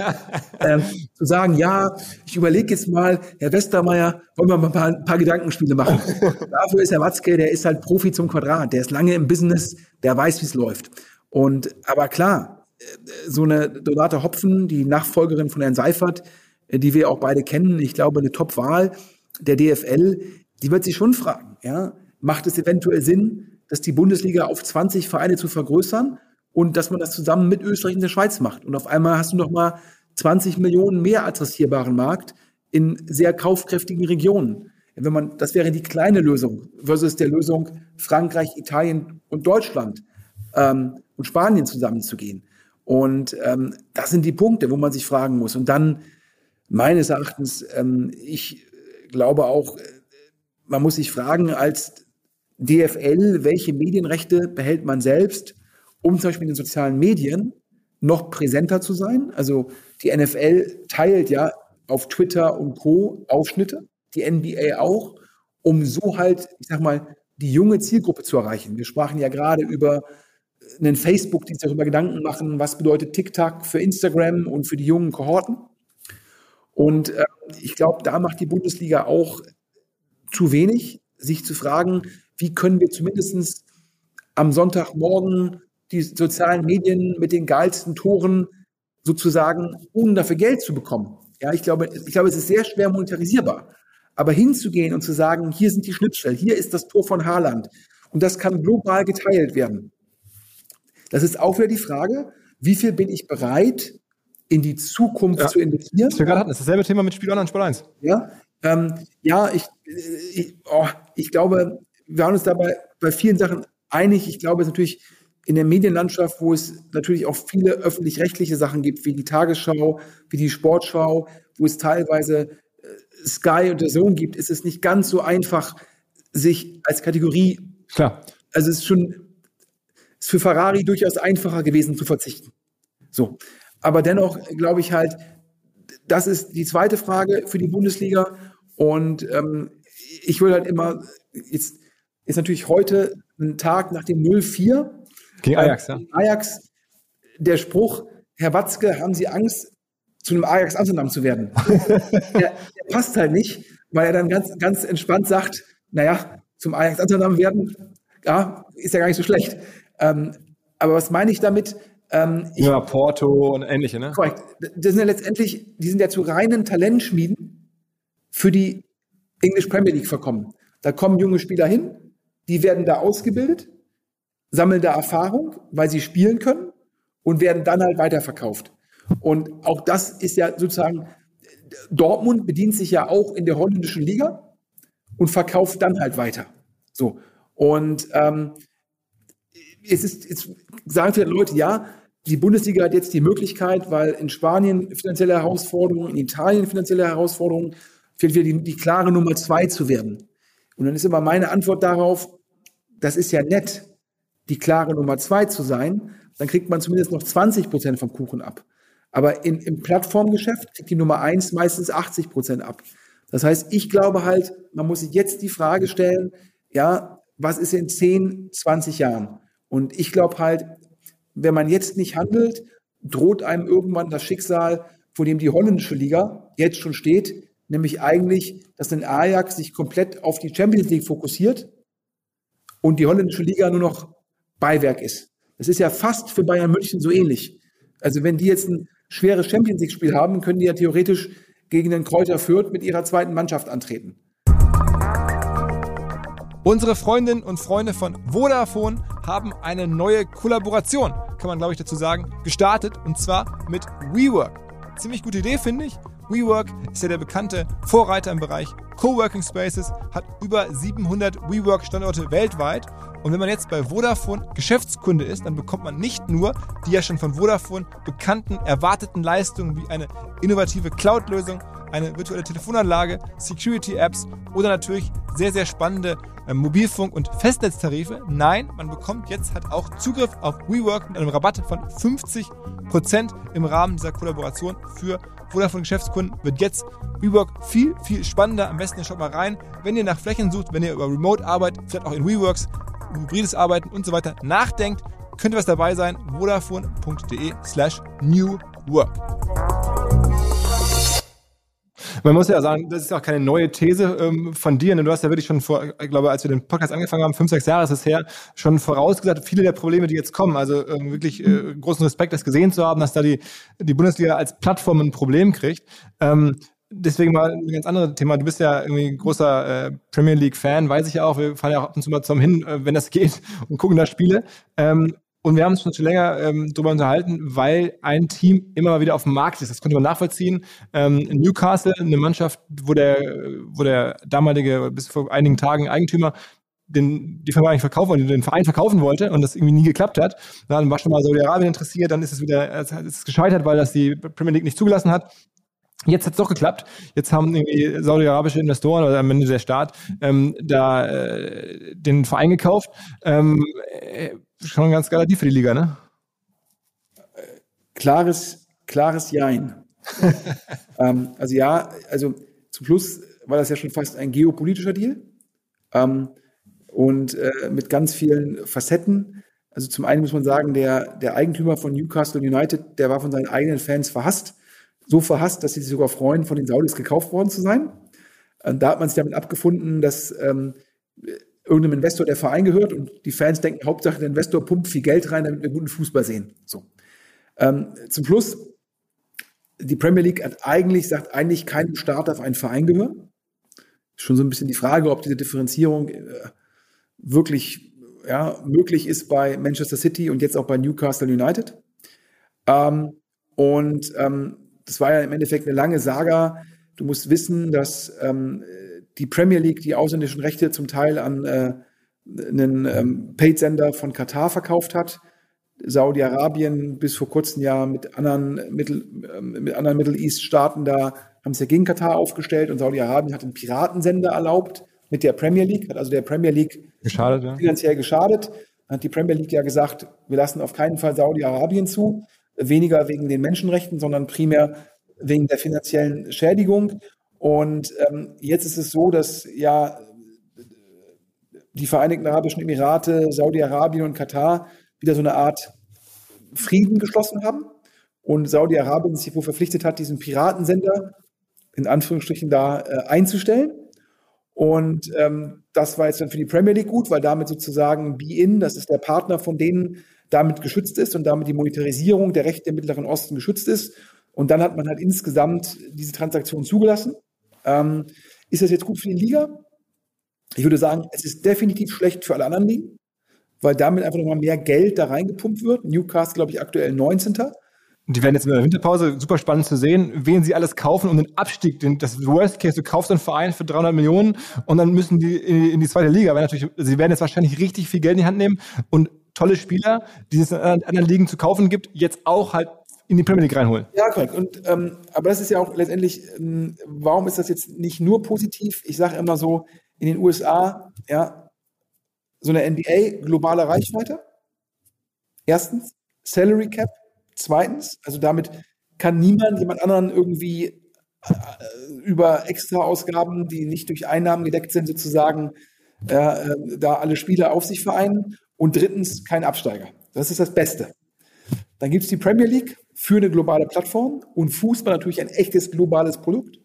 S2: [LAUGHS] ähm, zu sagen, ja, ich überlege jetzt mal, Herr Westermeier, wollen wir mal ein paar, ein paar Gedankenspiele machen. [LAUGHS] Dafür ist Herr Watzke, der ist halt Profi zum Quadrat, der ist lange im Business, der weiß, wie es läuft. Und aber klar, äh, so eine Donate Hopfen, die Nachfolgerin von Herrn Seifert, äh, die wir auch beide kennen, ich glaube, eine Top-Wahl der DFL, die wird sich schon fragen, ja, macht es eventuell Sinn, dass die Bundesliga auf 20 Vereine zu vergrößern und dass man das zusammen mit Österreich und der Schweiz macht. Und auf einmal hast du noch mal 20 Millionen mehr adressierbaren Markt in sehr kaufkräftigen Regionen. Wenn man, das wäre die kleine Lösung versus der Lösung Frankreich, Italien und Deutschland ähm, und Spanien zusammenzugehen. Und ähm, das sind die Punkte, wo man sich fragen muss. Und dann meines Erachtens, ähm, ich glaube auch, man muss sich fragen als DFL, welche Medienrechte behält man selbst, um zum Beispiel in den sozialen Medien noch präsenter zu sein? Also die NFL teilt ja auf Twitter und Co. Aufschnitte, die NBA auch, um so halt, ich sag mal, die junge Zielgruppe zu erreichen. Wir sprachen ja gerade über einen Facebook, die sich darüber Gedanken machen, was bedeutet TikTok für Instagram und für die jungen Kohorten. Und äh, ich glaube, da macht die Bundesliga auch zu wenig, sich zu fragen, wie können wir zumindest am Sonntagmorgen die sozialen Medien mit den geilsten Toren sozusagen, ohne dafür Geld zu bekommen, Ja, ich glaube, ich glaube, es ist sehr schwer monetarisierbar. Aber hinzugehen und zu sagen, hier sind die Schnittstellen, hier ist das Tor von Haaland und das kann global geteilt werden. Das ist auch wieder die Frage, wie viel bin ich bereit, in die Zukunft ja. zu investieren?
S1: Das wir gerade hatten, das ist dasselbe Thema mit Spiel Online und Spiel 1.
S2: Ja, ähm, ja ich, ich, oh, ich glaube, wir haben uns dabei bei vielen Sachen einig. Ich glaube, es ist natürlich in der Medienlandschaft, wo es natürlich auch viele öffentlich-rechtliche Sachen gibt, wie die Tagesschau, wie die Sportschau, wo es teilweise äh, Sky und der Zone gibt, ist es nicht ganz so einfach, sich als Kategorie.
S1: Klar.
S2: Also es ist schon ist für Ferrari durchaus einfacher gewesen zu verzichten. So. Aber dennoch glaube ich halt, das ist die zweite Frage für die Bundesliga. Und ähm, ich würde halt immer, jetzt ist natürlich heute ein Tag nach dem 0-4.
S1: Gegen Ajax, ja.
S2: Ajax, der Spruch, Herr Watzke, haben Sie Angst, zu einem Ajax Amsterdam zu werden? [LAUGHS] der, der, passt halt nicht, weil er dann ganz, ganz entspannt sagt, naja, zum Ajax Amsterdam werden, ja, ist ja gar nicht so schlecht. Ähm, aber was meine ich damit?
S1: Ähm, ich, ja, Porto und ähnliche, ne?
S2: Korrekt. Das sind ja letztendlich, die sind ja zu reinen Talentschmieden für die English Premier League verkommen. Da kommen junge Spieler hin, die werden da ausgebildet, sammeln da Erfahrung, weil sie spielen können und werden dann halt weiterverkauft. Und auch das ist ja sozusagen, Dortmund bedient sich ja auch in der holländischen Liga und verkauft dann halt weiter. So. Und ähm, es ist, jetzt sagen viele Leute, ja, die Bundesliga hat jetzt die Möglichkeit, weil in Spanien finanzielle Herausforderungen, in Italien finanzielle Herausforderungen, fehlt wieder die, die klare Nummer zwei zu werden. Und dann ist immer meine Antwort darauf, das ist ja nett, die klare Nummer zwei zu sein, dann kriegt man zumindest noch 20 Prozent vom Kuchen ab. Aber in, im Plattformgeschäft kriegt die Nummer eins meistens 80 Prozent ab. Das heißt, ich glaube halt, man muss sich jetzt die Frage stellen, ja, was ist in 10, 20 Jahren? Und ich glaube halt, wenn man jetzt nicht handelt, droht einem irgendwann das Schicksal, vor dem die holländische Liga jetzt schon steht, nämlich eigentlich, dass ein Ajax sich komplett auf die Champions League fokussiert und die holländische Liga nur noch Beiwerk ist. Das ist ja fast für Bayern München so ähnlich. Also wenn die jetzt ein schweres Champions League Spiel haben, können die ja theoretisch gegen den Kräuter Fürth mit ihrer zweiten Mannschaft antreten.
S1: Unsere Freundinnen und Freunde von Vodafone haben eine neue Kollaboration, kann man glaube ich dazu sagen, gestartet und zwar mit WeWork. Ziemlich gute Idee, finde ich. WeWork ist ja der bekannte Vorreiter im Bereich Coworking Spaces, hat über 700 WeWork-Standorte weltweit. Und wenn man jetzt bei Vodafone Geschäftskunde ist, dann bekommt man nicht nur die ja schon von Vodafone bekannten erwarteten Leistungen wie eine innovative Cloud-Lösung, eine virtuelle Telefonanlage, Security-Apps oder natürlich sehr, sehr spannende äh, Mobilfunk- und Festnetztarife. Nein, man bekommt jetzt halt auch Zugriff auf WeWork mit einem Rabatt von 50% im Rahmen dieser Kollaboration für Vodafone Geschäftskunden wird jetzt WeWork viel, viel spannender. Am besten schaut mal rein, wenn ihr nach Flächen sucht, wenn ihr über Remote-Arbeit, vielleicht auch in WeWorks, hybrides Arbeiten und so weiter nachdenkt, könnte was dabei sein. Vodafone.de slash New Work. Man muss ja sagen, das ist auch keine neue These ähm, von dir. Ne? Du hast ja wirklich schon vor, ich glaube, als wir den Podcast angefangen haben, fünf, sechs Jahre ist es her, schon vorausgesagt, viele der Probleme, die jetzt kommen. Also ähm, wirklich äh, großen Respekt, das gesehen zu haben, dass da die, die Bundesliga als Plattform ein Problem kriegt. Ähm, deswegen mal ein ganz anderes Thema. Du bist ja irgendwie großer äh, Premier League-Fan, weiß ich ja auch. Wir fahren ja auch ab und zu mal zum hin, äh, wenn das [LAUGHS] geht, und gucken da Spiele. Ähm, und wir haben uns schon länger ähm, darüber unterhalten, weil ein Team immer mal wieder auf dem Markt ist. Das konnte man nachvollziehen. Ähm, Newcastle, eine Mannschaft, wo der, wo der damalige, bis vor einigen Tagen Eigentümer den, die Firma eigentlich verkaufen wollte, den Verein verkaufen wollte und das irgendwie nie geklappt hat. Dann war schon mal Saudi-Arabien interessiert, dann ist es wieder ist es gescheitert, weil das die Premier League nicht zugelassen hat. Jetzt hat es doch geklappt. Jetzt haben irgendwie saudi-arabische Investoren oder am Ende der Staat ähm, da äh, den Verein gekauft. Ähm, äh, schon ein ganz geiler Deal für die Liga, ne?
S2: Klares, klares Jein. [LAUGHS] ähm, also ja, also zum Schluss war das ja schon fast ein geopolitischer Deal ähm, und äh, mit ganz vielen Facetten. Also zum einen muss man sagen, der, der Eigentümer von Newcastle United, der war von seinen eigenen Fans verhasst. So verhasst, dass sie sich sogar freuen, von den Saudis gekauft worden zu sein. Und da hat man sich damit abgefunden, dass ähm, irgendeinem Investor der Verein gehört und die Fans denken, Hauptsache der Investor pumpt viel Geld rein, damit wir guten Fußball sehen. So. Ähm, zum Schluss die Premier League hat eigentlich, sagt eigentlich keinem Staat auf einen Verein gehören. Schon so ein bisschen die Frage, ob diese Differenzierung äh, wirklich ja, möglich ist bei Manchester City und jetzt auch bei Newcastle United. Ähm, und ähm, das war ja im Endeffekt eine lange Saga. Du musst wissen, dass ähm, die Premier League die ausländischen Rechte zum Teil an äh, einen ähm, Paid-Sender von Katar verkauft hat. Saudi-Arabien bis vor kurzem Jahr mit anderen Mittel, äh, mit anderen Middle East-Staaten da haben es ja gegen Katar aufgestellt und Saudi-Arabien hat einen Piratensender erlaubt mit der Premier League, hat also der Premier League
S1: geschadet, ja.
S2: finanziell geschadet. Hat die Premier League ja gesagt, wir lassen auf keinen Fall Saudi-Arabien zu, weniger wegen den Menschenrechten, sondern primär wegen der finanziellen Schädigung. Und ähm, jetzt ist es so, dass ja die Vereinigten Arabischen Emirate, Saudi-Arabien und Katar wieder so eine Art Frieden geschlossen haben und Saudi-Arabien sich wohl verpflichtet hat, diesen Piratensender in Anführungsstrichen da äh, einzustellen. Und ähm, das war jetzt dann für die Premier League gut, weil damit sozusagen Be-In, das ist der Partner von denen, damit geschützt ist und damit die Monetarisierung der Rechte im Mittleren Osten geschützt ist. Und dann hat man halt insgesamt diese Transaktion zugelassen. Ähm, ist das jetzt gut für die Liga? Ich würde sagen, es ist definitiv schlecht für alle anderen Ligen, weil damit einfach nochmal mehr Geld da reingepumpt wird. Newcastle, glaube ich, aktuell 19.
S1: Und die werden jetzt in der Winterpause super spannend zu sehen, wen sie alles kaufen um den Abstieg, den, das Worst Case, du kaufst einen Verein für 300 Millionen und dann müssen die in, in die zweite Liga, weil natürlich, sie werden jetzt wahrscheinlich richtig viel Geld in die Hand nehmen und tolle Spieler, die es in anderen Ligen zu kaufen gibt, jetzt auch halt in die Premier League reinholen.
S2: Ja, korrekt. Und, ähm, aber das ist ja auch letztendlich, ähm, warum ist das jetzt nicht nur positiv? Ich sage immer so, in den USA, ja, so eine NBA, globale Reichweite. Erstens, Salary Cap. Zweitens, also damit kann niemand jemand anderen irgendwie äh, über Extra-Ausgaben, die nicht durch Einnahmen gedeckt sind, sozusagen äh, da alle Spieler auf sich vereinen. Und drittens, kein Absteiger. Das ist das Beste. Dann gibt es die Premier League für eine globale Plattform und Fußball natürlich ein echtes globales Produkt.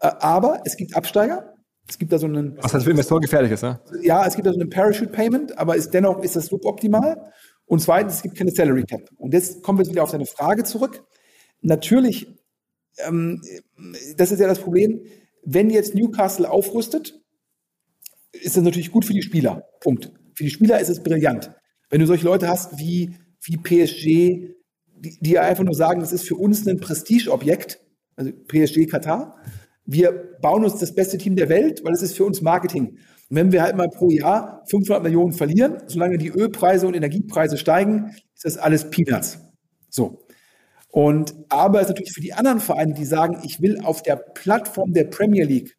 S2: Äh, aber es gibt Absteiger. Es gibt da so einen.
S1: Was halt für Investoren gefährlich ist, ne?
S2: Ja, es gibt da so einen Parachute Payment, aber ist, dennoch ist das suboptimal. Und zweitens, es gibt keine Salary Cap. Und jetzt kommen wir wieder auf deine Frage zurück. Natürlich, ähm, das ist ja das Problem, wenn jetzt Newcastle aufrüstet, ist das natürlich gut für die Spieler. Punkt. Für die Spieler ist es brillant. Wenn du solche Leute hast wie, wie PSG, die, die einfach nur sagen, das ist für uns ein Prestigeobjekt, also PSG Katar, wir bauen uns das beste Team der Welt, weil es ist für uns Marketing. Und wenn wir halt mal pro Jahr 500 Millionen verlieren, solange die Ölpreise und Energiepreise steigen, ist das alles Peanuts. So. Und aber es ist natürlich für die anderen Vereine, die sagen, ich will auf der Plattform der Premier League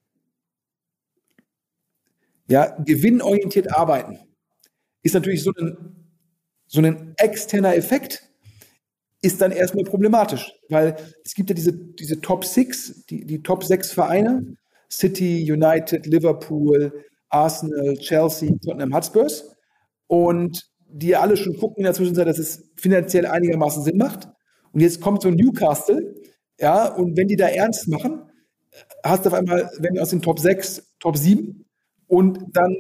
S2: ja, gewinnorientiert arbeiten, ist natürlich so ein, so ein externer Effekt, ist dann erstmal problematisch, weil es gibt ja diese, diese Top Six, die, die Top sechs Vereine, City, United, Liverpool, Arsenal, Chelsea, Tottenham Hotspurs und die alle schon gucken in der Zwischenzeit, dass es finanziell einigermaßen Sinn macht. Und jetzt kommt so Newcastle, ja, und wenn die da ernst machen, hast du auf einmal, wenn du aus den Top 6, Top 7 und dann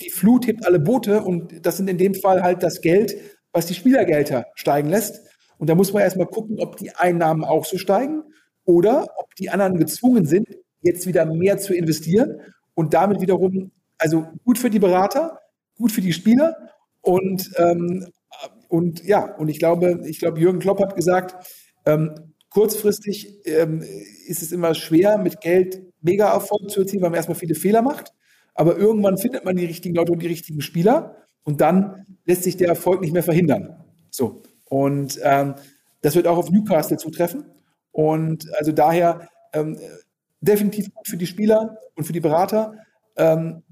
S2: die Flut hebt alle Boote und das sind in dem Fall halt das Geld, was die Spielergelder steigen lässt. Und da muss man erstmal gucken, ob die Einnahmen auch so steigen oder ob die anderen gezwungen sind, jetzt wieder mehr zu investieren und damit wiederum, also gut für die Berater, gut für die Spieler und, ähm, und ja, und ich glaube, ich glaube, Jürgen Klopp hat gesagt, ähm, kurzfristig ähm, ist es immer schwer, mit Geld mega Erfolg zu erzielen, weil man erstmal viele Fehler macht. Aber irgendwann findet man die richtigen Leute und die richtigen Spieler und dann lässt sich der Erfolg nicht mehr verhindern. So. Und ähm, das wird auch auf Newcastle zutreffen. Und also daher ähm, definitiv gut für die Spieler und für die Berater. Ähm,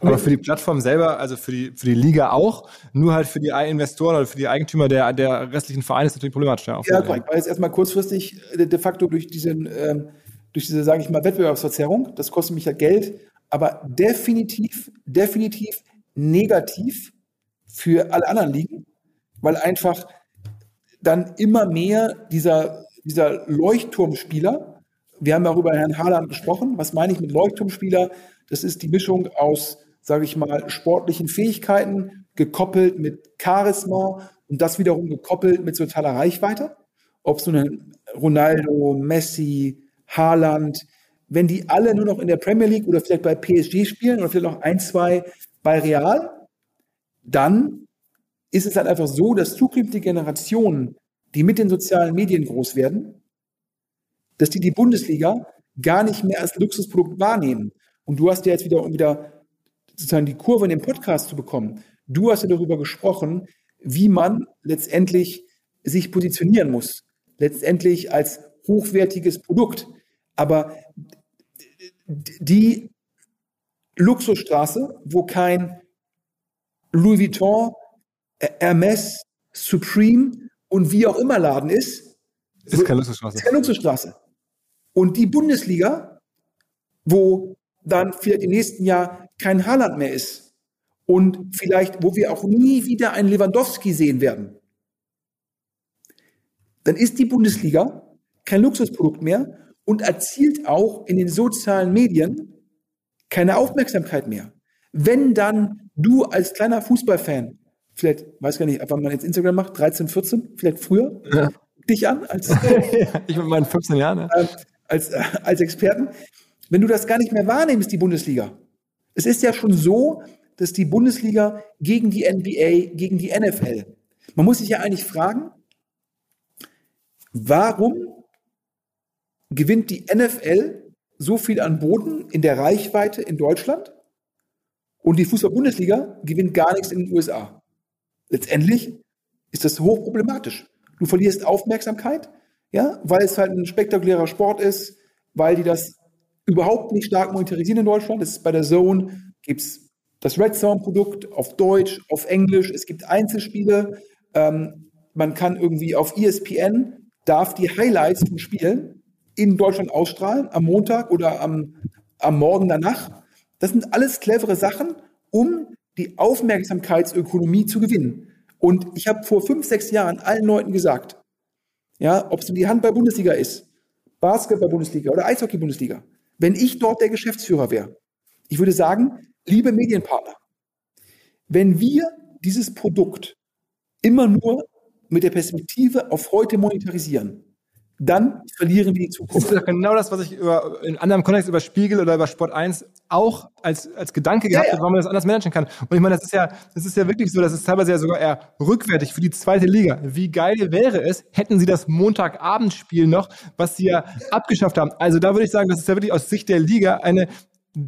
S1: aber für die Plattform selber, also für die, für die Liga auch, nur halt für die Investoren oder für die Eigentümer der, der restlichen Vereine ist natürlich problematisch.
S2: Ja, ja korrekt, weil jetzt erstmal kurzfristig äh, de facto durch diesen, ähm, durch diese, sage ich mal, Wettbewerbsverzerrung, das kostet mich ja Geld, aber definitiv, definitiv negativ für alle anderen Ligen, weil einfach dann immer mehr dieser, dieser Leuchtturmspieler, wir haben ja auch über Herrn Haaland gesprochen, was meine ich mit Leuchtturmspieler? Das ist die Mischung aus, sage ich mal, sportlichen Fähigkeiten gekoppelt mit Charisma und das wiederum gekoppelt mit totaler Reichweite. Ob nun ein Ronaldo, Messi, Haaland, wenn die alle nur noch in der Premier League oder vielleicht bei PSG spielen oder vielleicht noch ein, zwei bei Real, dann ist es halt einfach so, dass zukünftige Generationen, die mit den sozialen Medien groß werden, dass die die Bundesliga gar nicht mehr als Luxusprodukt wahrnehmen. Und du hast ja jetzt wieder, um wieder sozusagen die Kurve in den Podcast zu bekommen, du hast ja darüber gesprochen, wie man letztendlich sich positionieren muss. Letztendlich als hochwertiges Produkt. Aber die Luxusstraße, wo kein Louis Vuitton, Hermes, Supreme und wie auch immer Laden ist,
S1: ist keine Luxusstraße.
S2: Ist keine Luxusstraße. Und die Bundesliga, wo dann vielleicht im nächsten Jahr kein Haaland mehr ist und vielleicht, wo wir auch nie wieder einen Lewandowski sehen werden, dann ist die Bundesliga kein Luxusprodukt mehr und erzielt auch in den sozialen Medien keine Aufmerksamkeit mehr. Wenn dann du als kleiner Fußballfan, vielleicht, weiß gar nicht, wann man jetzt Instagram macht, 13, 14, vielleicht früher, ja. dich an als [LAUGHS]
S1: ich mit meinen 15 Jahren,
S2: ja. äh, als, äh, als Experten, wenn du das gar nicht mehr wahrnimmst, die Bundesliga. Es ist ja schon so, dass die Bundesliga gegen die NBA, gegen die NFL, man muss sich ja eigentlich fragen, warum gewinnt die NFL so viel an Boden in der Reichweite in Deutschland und die Fußball-Bundesliga gewinnt gar nichts in den USA. Letztendlich ist das hochproblematisch. Du verlierst Aufmerksamkeit, ja, weil es halt ein spektakulärer Sport ist, weil die das überhaupt nicht stark monetarisieren in Deutschland. Das ist bei der Zone, gibt's das Red Zone Produkt auf Deutsch, auf Englisch, es gibt Einzelspiele, ähm, man kann irgendwie auf ESPN, darf die Highlights von Spielen in Deutschland ausstrahlen, am Montag oder am, am Morgen danach. Das sind alles clevere Sachen, um die Aufmerksamkeitsökonomie zu gewinnen. Und ich habe vor fünf, sechs Jahren allen Leuten gesagt, ja, ob es die Handball-Bundesliga ist, Basketball-Bundesliga oder Eishockey-Bundesliga, wenn ich dort der Geschäftsführer wäre, ich würde sagen, liebe Medienpartner, wenn wir dieses Produkt immer nur mit der Perspektive auf heute monetarisieren, dann verlieren wir die Zukunft.
S1: Das ist genau das, was ich über, in anderem Kontext über Spiegel oder über Sport 1 auch als, als Gedanke gehabt ja, habe, warum man das anders managen kann. Und ich meine, das ist ja, das ist ja wirklich so, das ist teilweise ja sogar eher rückwärtig für die zweite Liga. Wie geil wäre es, hätten sie das Montagabendspiel noch, was sie ja abgeschafft haben. Also da würde ich sagen, das ist ja wirklich aus Sicht der Liga eine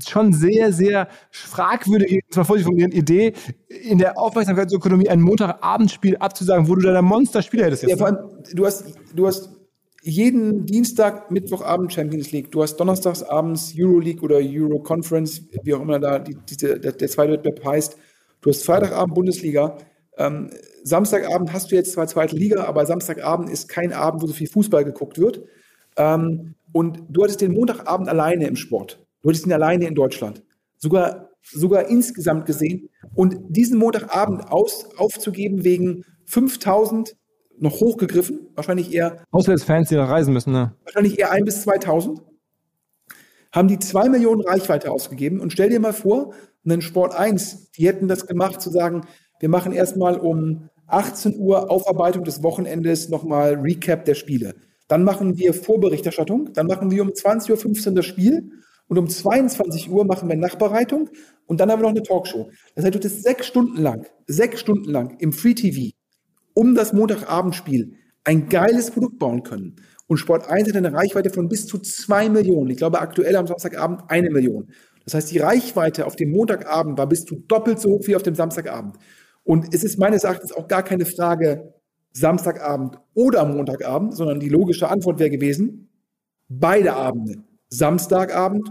S1: schon sehr, sehr fragwürdige, zwar vorsichtig Idee, in der Aufmerksamkeitsökonomie ein Montagabendspiel abzusagen, wo du da ein Monsterspieler hättest.
S2: Jetzt, ja, vor allem, du hast, du hast jeden Dienstag, Mittwochabend Champions League. Du hast donnerstags abends Euroleague oder Euro Conference, wie auch immer da die, die, der, der zweite Wettbewerb heißt. Du hast Freitagabend Bundesliga. Ähm, Samstagabend hast du jetzt zwar zweite Liga, aber Samstagabend ist kein Abend, wo so viel Fußball geguckt wird. Ähm, und du hattest den Montagabend alleine im Sport. Du hattest ihn alleine in Deutschland. Sogar, sogar insgesamt gesehen. Und diesen Montagabend aus, aufzugeben wegen 5000 noch hochgegriffen, wahrscheinlich eher.
S1: Auswärtsfans, die da reisen müssen, ne?
S2: Wahrscheinlich eher ein bis 2000. Haben die zwei Millionen Reichweite ausgegeben und stell dir mal vor, einen Sport 1, die hätten das gemacht, zu sagen, wir machen erstmal um 18 Uhr Aufarbeitung des Wochenendes nochmal Recap der Spiele. Dann machen wir Vorberichterstattung, dann machen wir um 20.15 Uhr das Spiel und um 22 Uhr machen wir Nachbereitung und dann haben wir noch eine Talkshow. Das heißt, du hättest sechs Stunden lang, sechs Stunden lang im Free TV um das Montagabendspiel ein geiles Produkt bauen können. Und Sport 1 hat eine Reichweite von bis zu zwei Millionen. Ich glaube, aktuell am Samstagabend eine Million. Das heißt, die Reichweite auf dem Montagabend war bis zu doppelt so hoch wie auf dem Samstagabend. Und es ist meines Erachtens auch gar keine Frage Samstagabend oder Montagabend, sondern die logische Antwort wäre gewesen, beide Abende. Samstagabend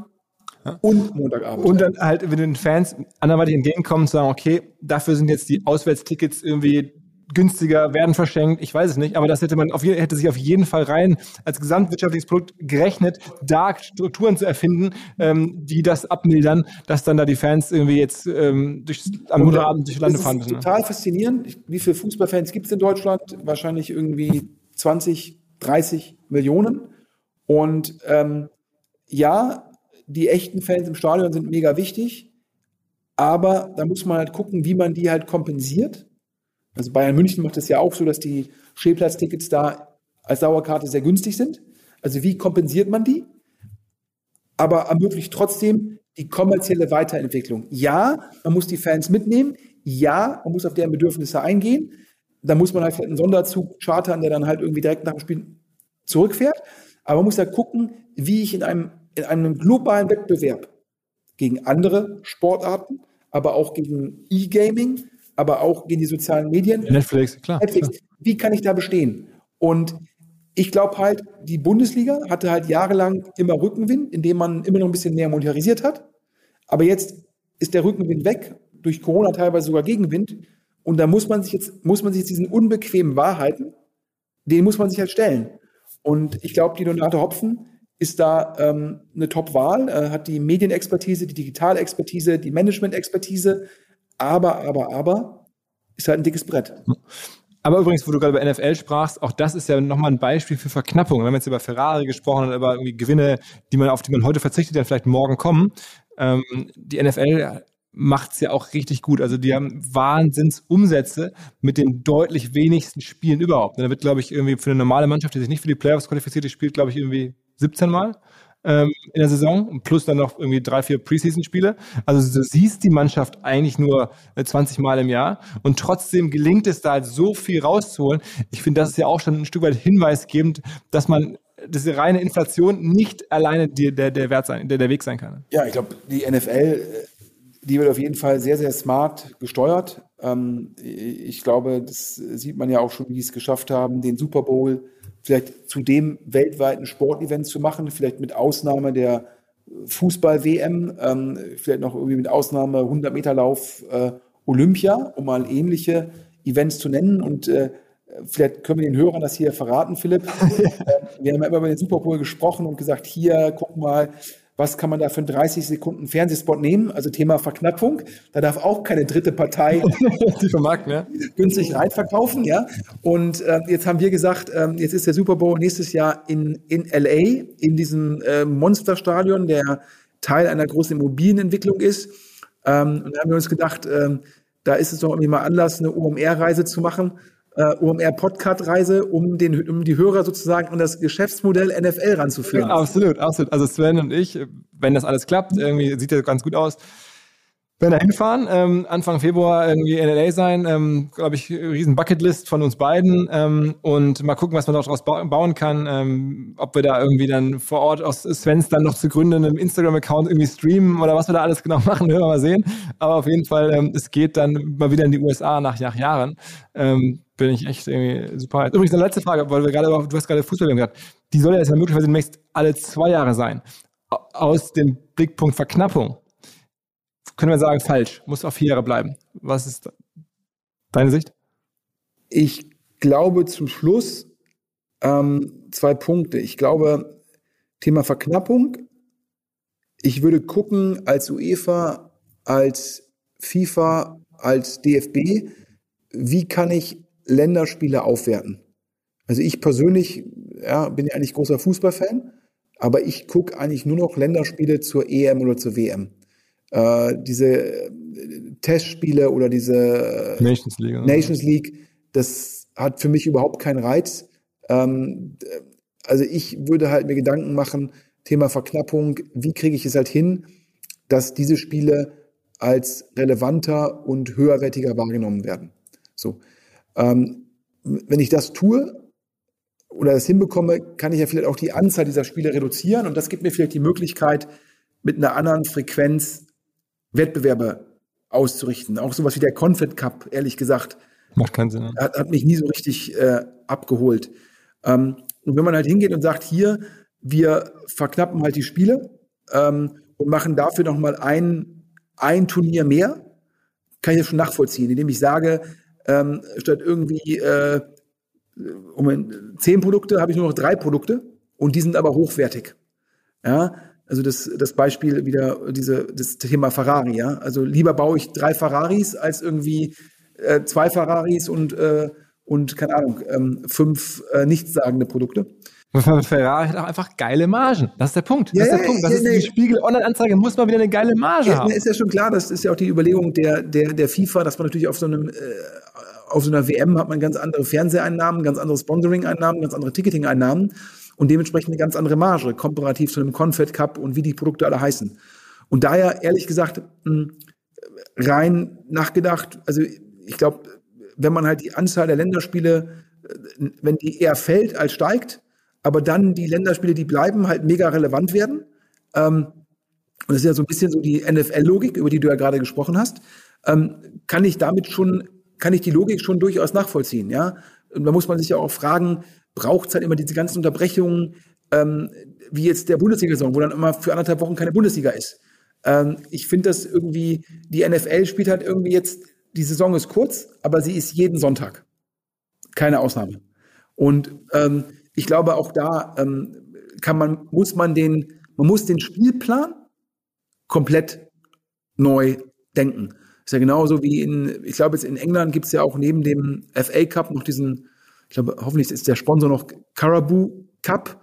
S2: und Montagabend.
S1: Und dann halt, wenn den Fans anderweitig entgegenkommen und sagen, okay, dafür sind jetzt die Auswärtstickets irgendwie günstiger, werden verschenkt, ich weiß es nicht, aber das hätte man auf, hätte sich auf jeden Fall rein als gesamtwirtschaftliches Produkt gerechnet, da Strukturen zu erfinden, ähm, die das abmildern, dass dann da die Fans irgendwie jetzt ähm, durch, am Montagabend durch Lande fahren müssen.
S2: Ne? Total faszinierend. Wie viele Fußballfans gibt es in Deutschland? Wahrscheinlich irgendwie 20, 30 Millionen. Und ähm, ja, die echten Fans im Stadion sind mega wichtig, aber da muss man halt gucken, wie man die halt kompensiert also Bayern München macht es ja auch so, dass die Stehplatztickets da als Dauerkarte sehr günstig sind. Also wie kompensiert man die? Aber ermöglicht trotzdem die kommerzielle Weiterentwicklung. Ja, man muss die Fans mitnehmen. Ja, man muss auf deren Bedürfnisse eingehen. Da muss man halt vielleicht einen Sonderzug chartern, der dann halt irgendwie direkt nach dem Spiel zurückfährt. Aber man muss ja gucken, wie ich in einem, in einem globalen Wettbewerb gegen andere Sportarten, aber auch gegen E-Gaming, aber auch gegen die sozialen Medien.
S1: Netflix, klar. Netflix,
S2: klar. Wie kann ich da bestehen? Und ich glaube halt, die Bundesliga hatte halt jahrelang immer Rückenwind, indem man immer noch ein bisschen mehr monetarisiert hat. Aber jetzt ist der Rückenwind weg, durch Corona teilweise sogar Gegenwind. Und da muss man sich jetzt, muss man sich diesen unbequemen Wahrheiten, den muss man sich halt stellen. Und ich glaube, die Donate Hopfen ist da ähm, eine Top-Wahl, äh, hat die Medienexpertise, die Digitalexpertise, die Management-Expertise, aber, aber, aber, ist halt ein dickes Brett.
S1: Aber übrigens, wo du gerade über NFL sprachst, auch das ist ja nochmal ein Beispiel für Verknappung. Wir haben jetzt über Ferrari gesprochen und über irgendwie Gewinne, die man, auf die man heute verzichtet, dann vielleicht morgen kommen. Ähm, die NFL macht's ja auch richtig gut. Also die haben Wahnsinnsumsätze mit den deutlich wenigsten Spielen überhaupt. Da wird, glaube ich, irgendwie für eine normale Mannschaft, die sich nicht für die Playoffs qualifiziert, die spielt, glaube ich, irgendwie 17 Mal ähm, in der Saison, plus dann noch irgendwie drei, vier Preseason-Spiele. Also du siehst die Mannschaft eigentlich nur 20 äh, Mal im Jahr und trotzdem gelingt es da halt so viel rauszuholen. Ich finde, das ist ja auch schon ein Stück weit hinweisgebend, dass man diese reine Inflation nicht alleine die, der, der Wert sein, der, der Weg sein kann.
S2: Ja, ich glaube, die NFL die wird auf jeden Fall sehr, sehr smart gesteuert. Ähm, ich glaube, das sieht man ja auch schon, wie sie es geschafft haben, den Super Bowl vielleicht zu dem weltweiten Sportevent zu machen, vielleicht mit Ausnahme der Fußball-WM, ähm, vielleicht noch irgendwie mit Ausnahme 100 Meter Lauf äh, Olympia, um mal ähnliche Events zu nennen. Und äh, vielleicht können wir den Hörern das hier verraten, Philipp. [LAUGHS] wir haben ja immer über den Super Bowl gesprochen und gesagt, hier, guck mal, was kann man da für einen 30 Sekunden Fernsehspot nehmen? Also Thema Verknappung. Da darf auch keine dritte Partei [LAUGHS]
S1: die vermarkten, ja.
S2: günstig reinverkaufen, ja. Und äh, jetzt haben wir gesagt, äh, jetzt ist der Super Bowl nächstes Jahr in, in LA, in diesem äh, Monsterstadion, der Teil einer großen Immobilienentwicklung ist. Ähm, und da haben wir uns gedacht, ähm, da ist es doch irgendwie mal Anlass, eine OMR-Reise zu machen äh, OMR-Podcast-Reise, um, den, um die Hörer sozusagen an das Geschäftsmodell NFL ranzuführen.
S1: Ja, absolut, absolut. Also Sven und ich, wenn das alles klappt, irgendwie sieht das ganz gut aus, werden da hinfahren, ähm, Anfang Februar irgendwie in LA sein, ähm, glaube ich, riesen Bucketlist von uns beiden ähm, und mal gucken, was man daraus bauen kann, ähm, ob wir da irgendwie dann vor Ort aus Svens dann noch zu gründen, einem Instagram-Account irgendwie streamen oder was wir da alles genau [LAUGHS] machen, werden wir mal sehen. Aber auf jeden Fall, ähm, es geht dann mal wieder in die USA nach, nach Jahren. Ähm, bin ich echt irgendwie super. Übrigens eine letzte Frage, weil wir gerade, du hast gerade Fußball gesagt, die soll ja jetzt möglicherweise demnächst alle zwei Jahre sein. Aus dem Blickpunkt Verknappung können wir sagen, falsch, muss auf vier Jahre bleiben. Was ist deine Sicht?
S2: Ich glaube zum Schluss ähm, zwei Punkte. Ich glaube, Thema Verknappung. Ich würde gucken als UEFA, als FIFA, als DFB, wie kann ich Länderspiele aufwerten? Also ich persönlich ja, bin ja eigentlich großer Fußballfan, aber ich gucke eigentlich nur noch Länderspiele zur EM oder zur WM äh, diese äh, Testspiele oder diese
S1: äh, Nations League,
S2: Nations League, das hat für mich überhaupt keinen Reiz. Ähm, also ich würde halt mir Gedanken machen, Thema Verknappung, wie kriege ich es halt hin, dass diese Spiele als relevanter und höherwertiger wahrgenommen werden. So. Ähm, wenn ich das tue oder das hinbekomme, kann ich ja vielleicht auch die Anzahl dieser Spiele reduzieren und das gibt mir vielleicht die Möglichkeit, mit einer anderen Frequenz Wettbewerbe auszurichten. Auch sowas wie der Confed Cup, ehrlich gesagt.
S1: Macht keinen Sinn.
S2: Hat, hat mich nie so richtig äh, abgeholt. Ähm, und wenn man halt hingeht und sagt, hier, wir verknappen halt die Spiele ähm, und machen dafür nochmal ein, ein Turnier mehr, kann ich das schon nachvollziehen, indem ich sage, ähm, statt irgendwie äh, um zehn Produkte habe ich nur noch drei Produkte und die sind aber hochwertig. Ja, also das, das Beispiel wieder diese, das Thema Ferrari, ja. Also lieber baue ich drei Ferraris als irgendwie äh, zwei Ferraris und, äh, und keine Ahnung, ähm, fünf äh, nichtssagende Produkte. [LAUGHS]
S1: Ferrari hat auch einfach geile Margen. Das ist der Punkt. Das ja, ist der Punkt. Das ja, ist die Spiegel-Online-Anzeige, muss man wieder eine geile Marge haben.
S2: Ist ja schon klar, das ist ja auch die Überlegung der, der, der FIFA, dass man natürlich auf so einem, äh, auf so einer WM hat man ganz andere Fernseheinnahmen, ganz andere Sponsoring-Einnahmen, ganz andere Ticketing-Einnahmen und dementsprechend eine ganz andere Marge komparativ zu einem Confed Cup und wie die Produkte alle heißen. Und daher, ehrlich gesagt, hm, rein nachgedacht, also ich glaube, wenn man halt die Anzahl der Länderspiele, äh, wenn die eher fällt als steigt, aber dann die Länderspiele, die bleiben, halt mega relevant werden. Ähm, und das ist ja so ein bisschen so die NFL-Logik, über die du ja gerade gesprochen hast, ähm, kann ich damit schon, kann ich die Logik schon durchaus nachvollziehen, ja. Und da muss man sich ja auch fragen, braucht es halt immer diese ganzen Unterbrechungen, ähm, wie jetzt der Bundesliga-Saison, wo dann immer für anderthalb Wochen keine Bundesliga ist. Ähm, ich finde das irgendwie, die NFL spielt halt irgendwie jetzt, die Saison ist kurz, aber sie ist jeden Sonntag. Keine Ausnahme. Und ähm, ich glaube, auch da ähm, kann man, muss man den, man muss den Spielplan komplett neu denken. Ist ja genauso wie in, ich glaube, jetzt in England gibt es ja auch neben dem FA Cup noch diesen, ich glaube, hoffentlich ist der Sponsor noch Caraboo Cup.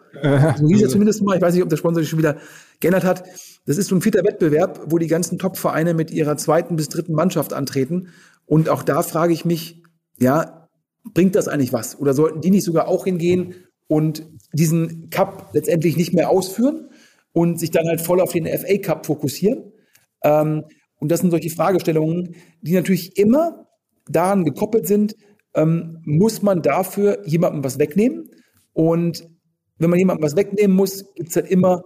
S2: So hieß er zumindest mal. Ich weiß nicht, ob der Sponsor sich schon wieder geändert hat. Das ist so ein vierter Wettbewerb, wo die ganzen Top-Vereine mit ihrer zweiten bis dritten Mannschaft antreten. Und auch da frage ich mich, ja, bringt das eigentlich was? Oder sollten die nicht sogar auch hingehen und diesen Cup letztendlich nicht mehr ausführen und sich dann halt voll auf den FA Cup fokussieren? Ähm, und das sind solche Fragestellungen, die natürlich immer daran gekoppelt sind, ähm, muss man dafür jemandem was wegnehmen? Und wenn man jemandem was wegnehmen muss, gibt es halt immer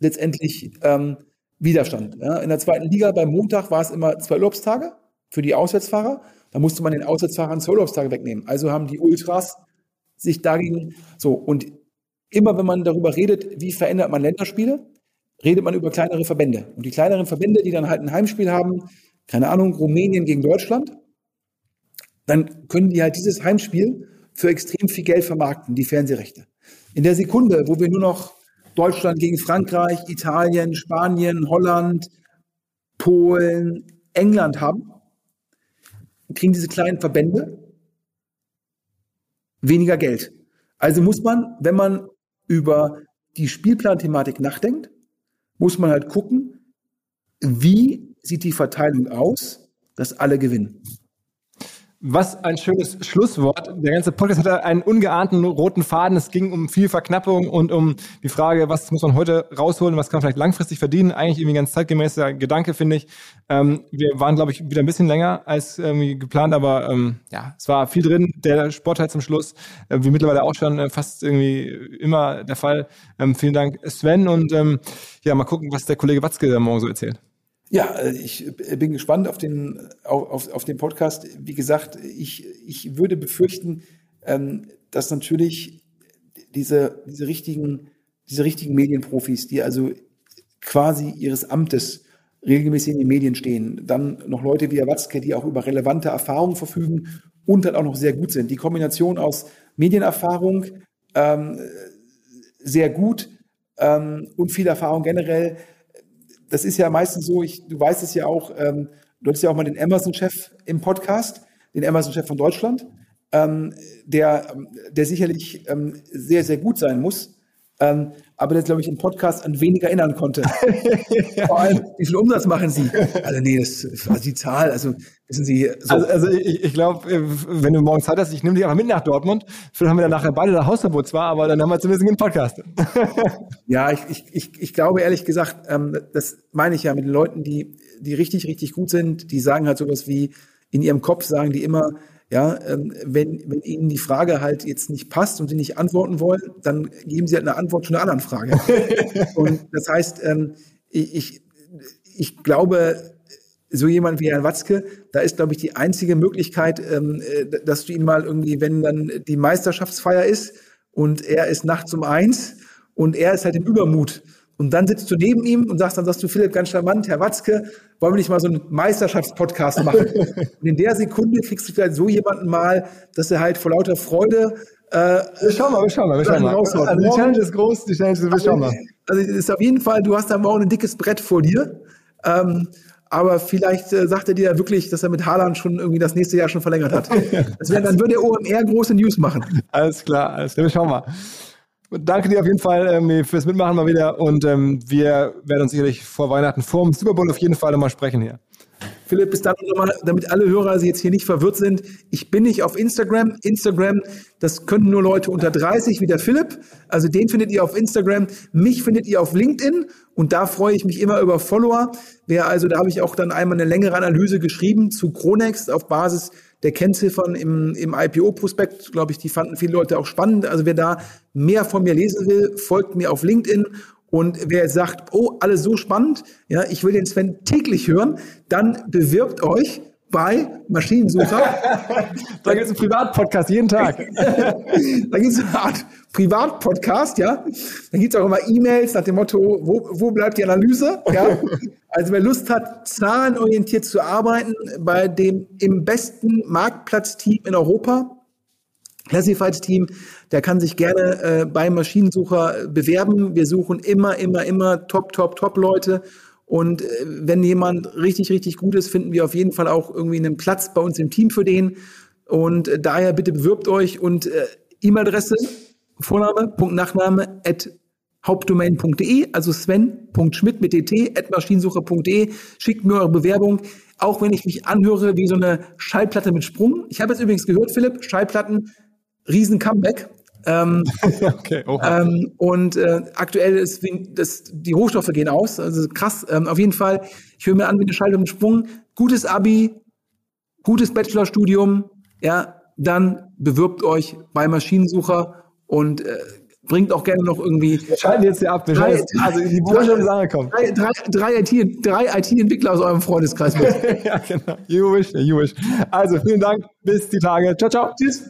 S2: letztendlich ähm, Widerstand. Ja? In der zweiten Liga beim Montag war es immer zwei Urlaubstage für die Auswärtsfahrer. Da musste man den Auswärtsfahrern zwei Urlaubstage wegnehmen. Also haben die Ultras sich dagegen so und immer wenn man darüber redet, wie verändert man Länderspiele, redet man über kleinere Verbände. Und die kleineren Verbände, die dann halt ein Heimspiel haben, keine Ahnung, Rumänien gegen Deutschland, dann können die halt dieses Heimspiel für extrem viel Geld vermarkten, die Fernsehrechte. In der Sekunde, wo wir nur noch Deutschland gegen Frankreich, Italien, Spanien, Holland, Polen, England haben, kriegen diese kleinen Verbände weniger Geld. Also muss man, wenn man über die Spielplanthematik nachdenkt, muss man halt gucken, wie sieht die Verteilung aus, dass alle gewinnen.
S1: Was ein schönes Schlusswort. Der ganze Podcast hatte einen ungeahnten roten Faden. Es ging um viel Verknappung und um die Frage, was muss man heute rausholen, was kann man vielleicht langfristig verdienen. Eigentlich irgendwie ganz zeitgemäßer Gedanke, finde ich. Ähm, wir waren, glaube ich, wieder ein bisschen länger als irgendwie geplant, aber ähm, ja, es war viel drin. Der Sportteil zum Schluss, äh, wie mittlerweile auch schon äh, fast irgendwie immer der Fall. Ähm, vielen Dank, Sven. Und ähm, ja, mal gucken, was der Kollege Watzke morgen so erzählt.
S2: Ja, äh, ich bin gespannt auf den, auf, auf den Podcast. Wie gesagt, ich, ich würde befürchten, ähm, dass natürlich diese, diese, richtigen, diese richtigen Medienprofis, die also quasi ihres Amtes regelmäßig in den Medien stehen, dann noch Leute wie Watzke, die auch über relevante Erfahrungen verfügen und dann auch noch sehr gut sind. Die Kombination aus Medienerfahrung, ähm, sehr gut ähm, und viel Erfahrung generell das ist ja meistens so, ich, du weißt es ja auch, ähm, du hattest ja auch mal den Amazon-Chef im Podcast, den Amazon-Chef von Deutschland, ähm, der, der sicherlich ähm, sehr, sehr gut sein muss, ähm, aber der, glaube ich, im Podcast an weniger erinnern konnte. [LAUGHS] Vor allem, wie viel Umsatz machen Sie? Also nee, das, also die Zahl, also wissen Sie.
S1: So. Also, also ich, ich glaube, äh, wenn du morgen Zeit hast, ich nehme dich einfach mit nach Dortmund. Vielleicht haben wir dann nachher beide das Hausverbot zwar, aber dann haben wir zumindest einen Podcast. [LAUGHS]
S2: ja, ich, ich, ich, ich glaube ehrlich gesagt, ähm, das meine ich ja mit den Leuten, die, die richtig, richtig gut sind, die sagen halt sowas wie, in ihrem Kopf sagen die immer, ja, ähm, wenn, wenn Ihnen die Frage halt jetzt nicht passt und Sie nicht antworten wollen, dann geben Sie halt eine Antwort zu einer anderen Frage. [LAUGHS] und das heißt, ähm, ich, ich glaube, so jemand wie Herr Watzke, da ist, glaube ich, die einzige Möglichkeit, ähm, äh, dass du ihn mal irgendwie, wenn dann die Meisterschaftsfeier ist und er ist nachts um eins und er ist halt im Übermut und dann sitzt du neben ihm und sagst dann, sagst du, Philipp, ganz charmant, Herr Watzke, wollen wir nicht mal so einen Meisterschaftspodcast machen? [LAUGHS] und in der Sekunde kriegst du vielleicht so jemanden mal, dass er halt vor lauter Freude
S1: äh, wir schauen mal, wir schauen mal, wir schauen mal. Also
S2: die Challenge ist groß, die Challenge ist, wir schauen mal. Also ist auf jeden Fall, du hast da morgen ein dickes Brett vor dir. Ähm, aber vielleicht äh, sagt er dir ja wirklich, dass er mit Haaland schon irgendwie das nächste Jahr schon verlängert hat. [LAUGHS] Das wär, dann würde der OMR große News machen.
S1: Alles klar, alles klar. Wir schauen mal. Danke dir auf jeden Fall ähm, fürs Mitmachen mal wieder und ähm, wir werden uns sicherlich vor Weihnachten vor dem Super Bowl auf jeden Fall nochmal sprechen hier.
S2: Philipp, bis dann nochmal, damit alle Hörer jetzt hier nicht verwirrt sind. Ich bin nicht auf Instagram. Instagram, das können nur Leute unter 30 wie der Philipp. Also den findet ihr auf Instagram. Mich findet ihr auf LinkedIn. Und da freue ich mich immer über Follower. Wer also, da habe ich auch dann einmal eine längere Analyse geschrieben zu Chronext auf Basis der Kennziffern im, im IPO-Prospekt, glaube ich, die fanden viele Leute auch spannend. Also wer da mehr von mir lesen will, folgt mir auf LinkedIn. Und wer sagt, oh, alles so spannend, ja, ich will den Sven täglich hören, dann bewirbt euch bei Maschinensucher. [LAUGHS]
S1: da gibt es einen Privatpodcast jeden Tag. [LAUGHS]
S2: da gibt es eine Art Privatpodcast, ja. Da gibt es auch immer E-Mails nach dem Motto, wo, wo bleibt die Analyse? Ja. [LAUGHS] Also wer Lust hat, zahlenorientiert zu arbeiten, bei dem im besten Marktplatzteam in Europa, Classified-Team, der kann sich gerne äh, beim Maschinensucher bewerben. Wir suchen immer, immer, immer Top, Top, Top-Leute. Und äh, wenn jemand richtig, richtig gut ist, finden wir auf jeden Fall auch irgendwie einen Platz bei uns im Team für den. Und äh, daher bitte bewirbt euch und äh, E-Mail-Adresse, Vorname, Punkt, Nachname, at hauptdomain.de, also sven.schmidt mit dt, at maschinensucher.de. Schickt mir eure Bewerbung, auch wenn ich mich anhöre wie so eine Schallplatte mit Sprung. Ich habe jetzt übrigens gehört, Philipp, Schallplatten riesen Comeback. Ähm, [LAUGHS] okay, ähm, und äh, aktuell ist das, die Rohstoffe gehen aus, also krass. Ähm, auf jeden Fall, ich höre mir an wie eine mit Sprung. Gutes Abi, gutes Bachelorstudium, ja, dann bewirbt euch bei Maschinensucher und äh, bringt auch gerne noch irgendwie.
S1: Wir schalten jetzt hier ab. Wir drei, jetzt, also die Branche ist angekommen.
S2: Drei, drei, drei, IT, drei IT-Entwickler aus eurem Freundeskreis mit. [LAUGHS] ja,
S1: genau. You wish, you wish. Also vielen Dank. Bis die Tage. Ciao, ciao. Tschüss.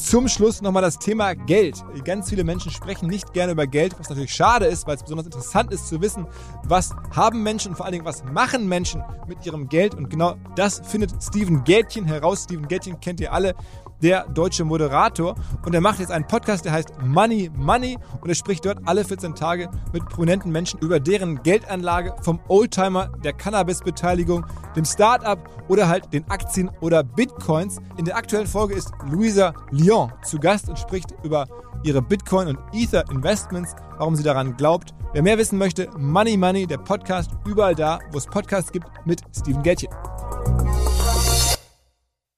S1: Zum Schluss nochmal das Thema Geld. Ganz viele Menschen sprechen nicht gerne über Geld, was natürlich schade ist, weil es besonders interessant ist zu wissen, was haben Menschen und vor allen Dingen, was machen Menschen mit ihrem Geld. Und genau das findet Steven Gätchen heraus. Steven Gätchen kennt ihr alle der deutsche Moderator. Und er macht jetzt einen Podcast, der heißt Money Money. Und er spricht dort alle 14 Tage mit prominenten Menschen über deren Geldanlage vom Oldtimer, der Cannabis-Beteiligung, dem Startup oder halt den Aktien oder Bitcoins. In der aktuellen Folge ist Luisa Lyon zu Gast und spricht über ihre Bitcoin- und Ether-Investments, warum sie daran glaubt. Wer mehr wissen möchte, Money Money, der Podcast, überall da, wo es Podcasts gibt, mit Steven Gettchen.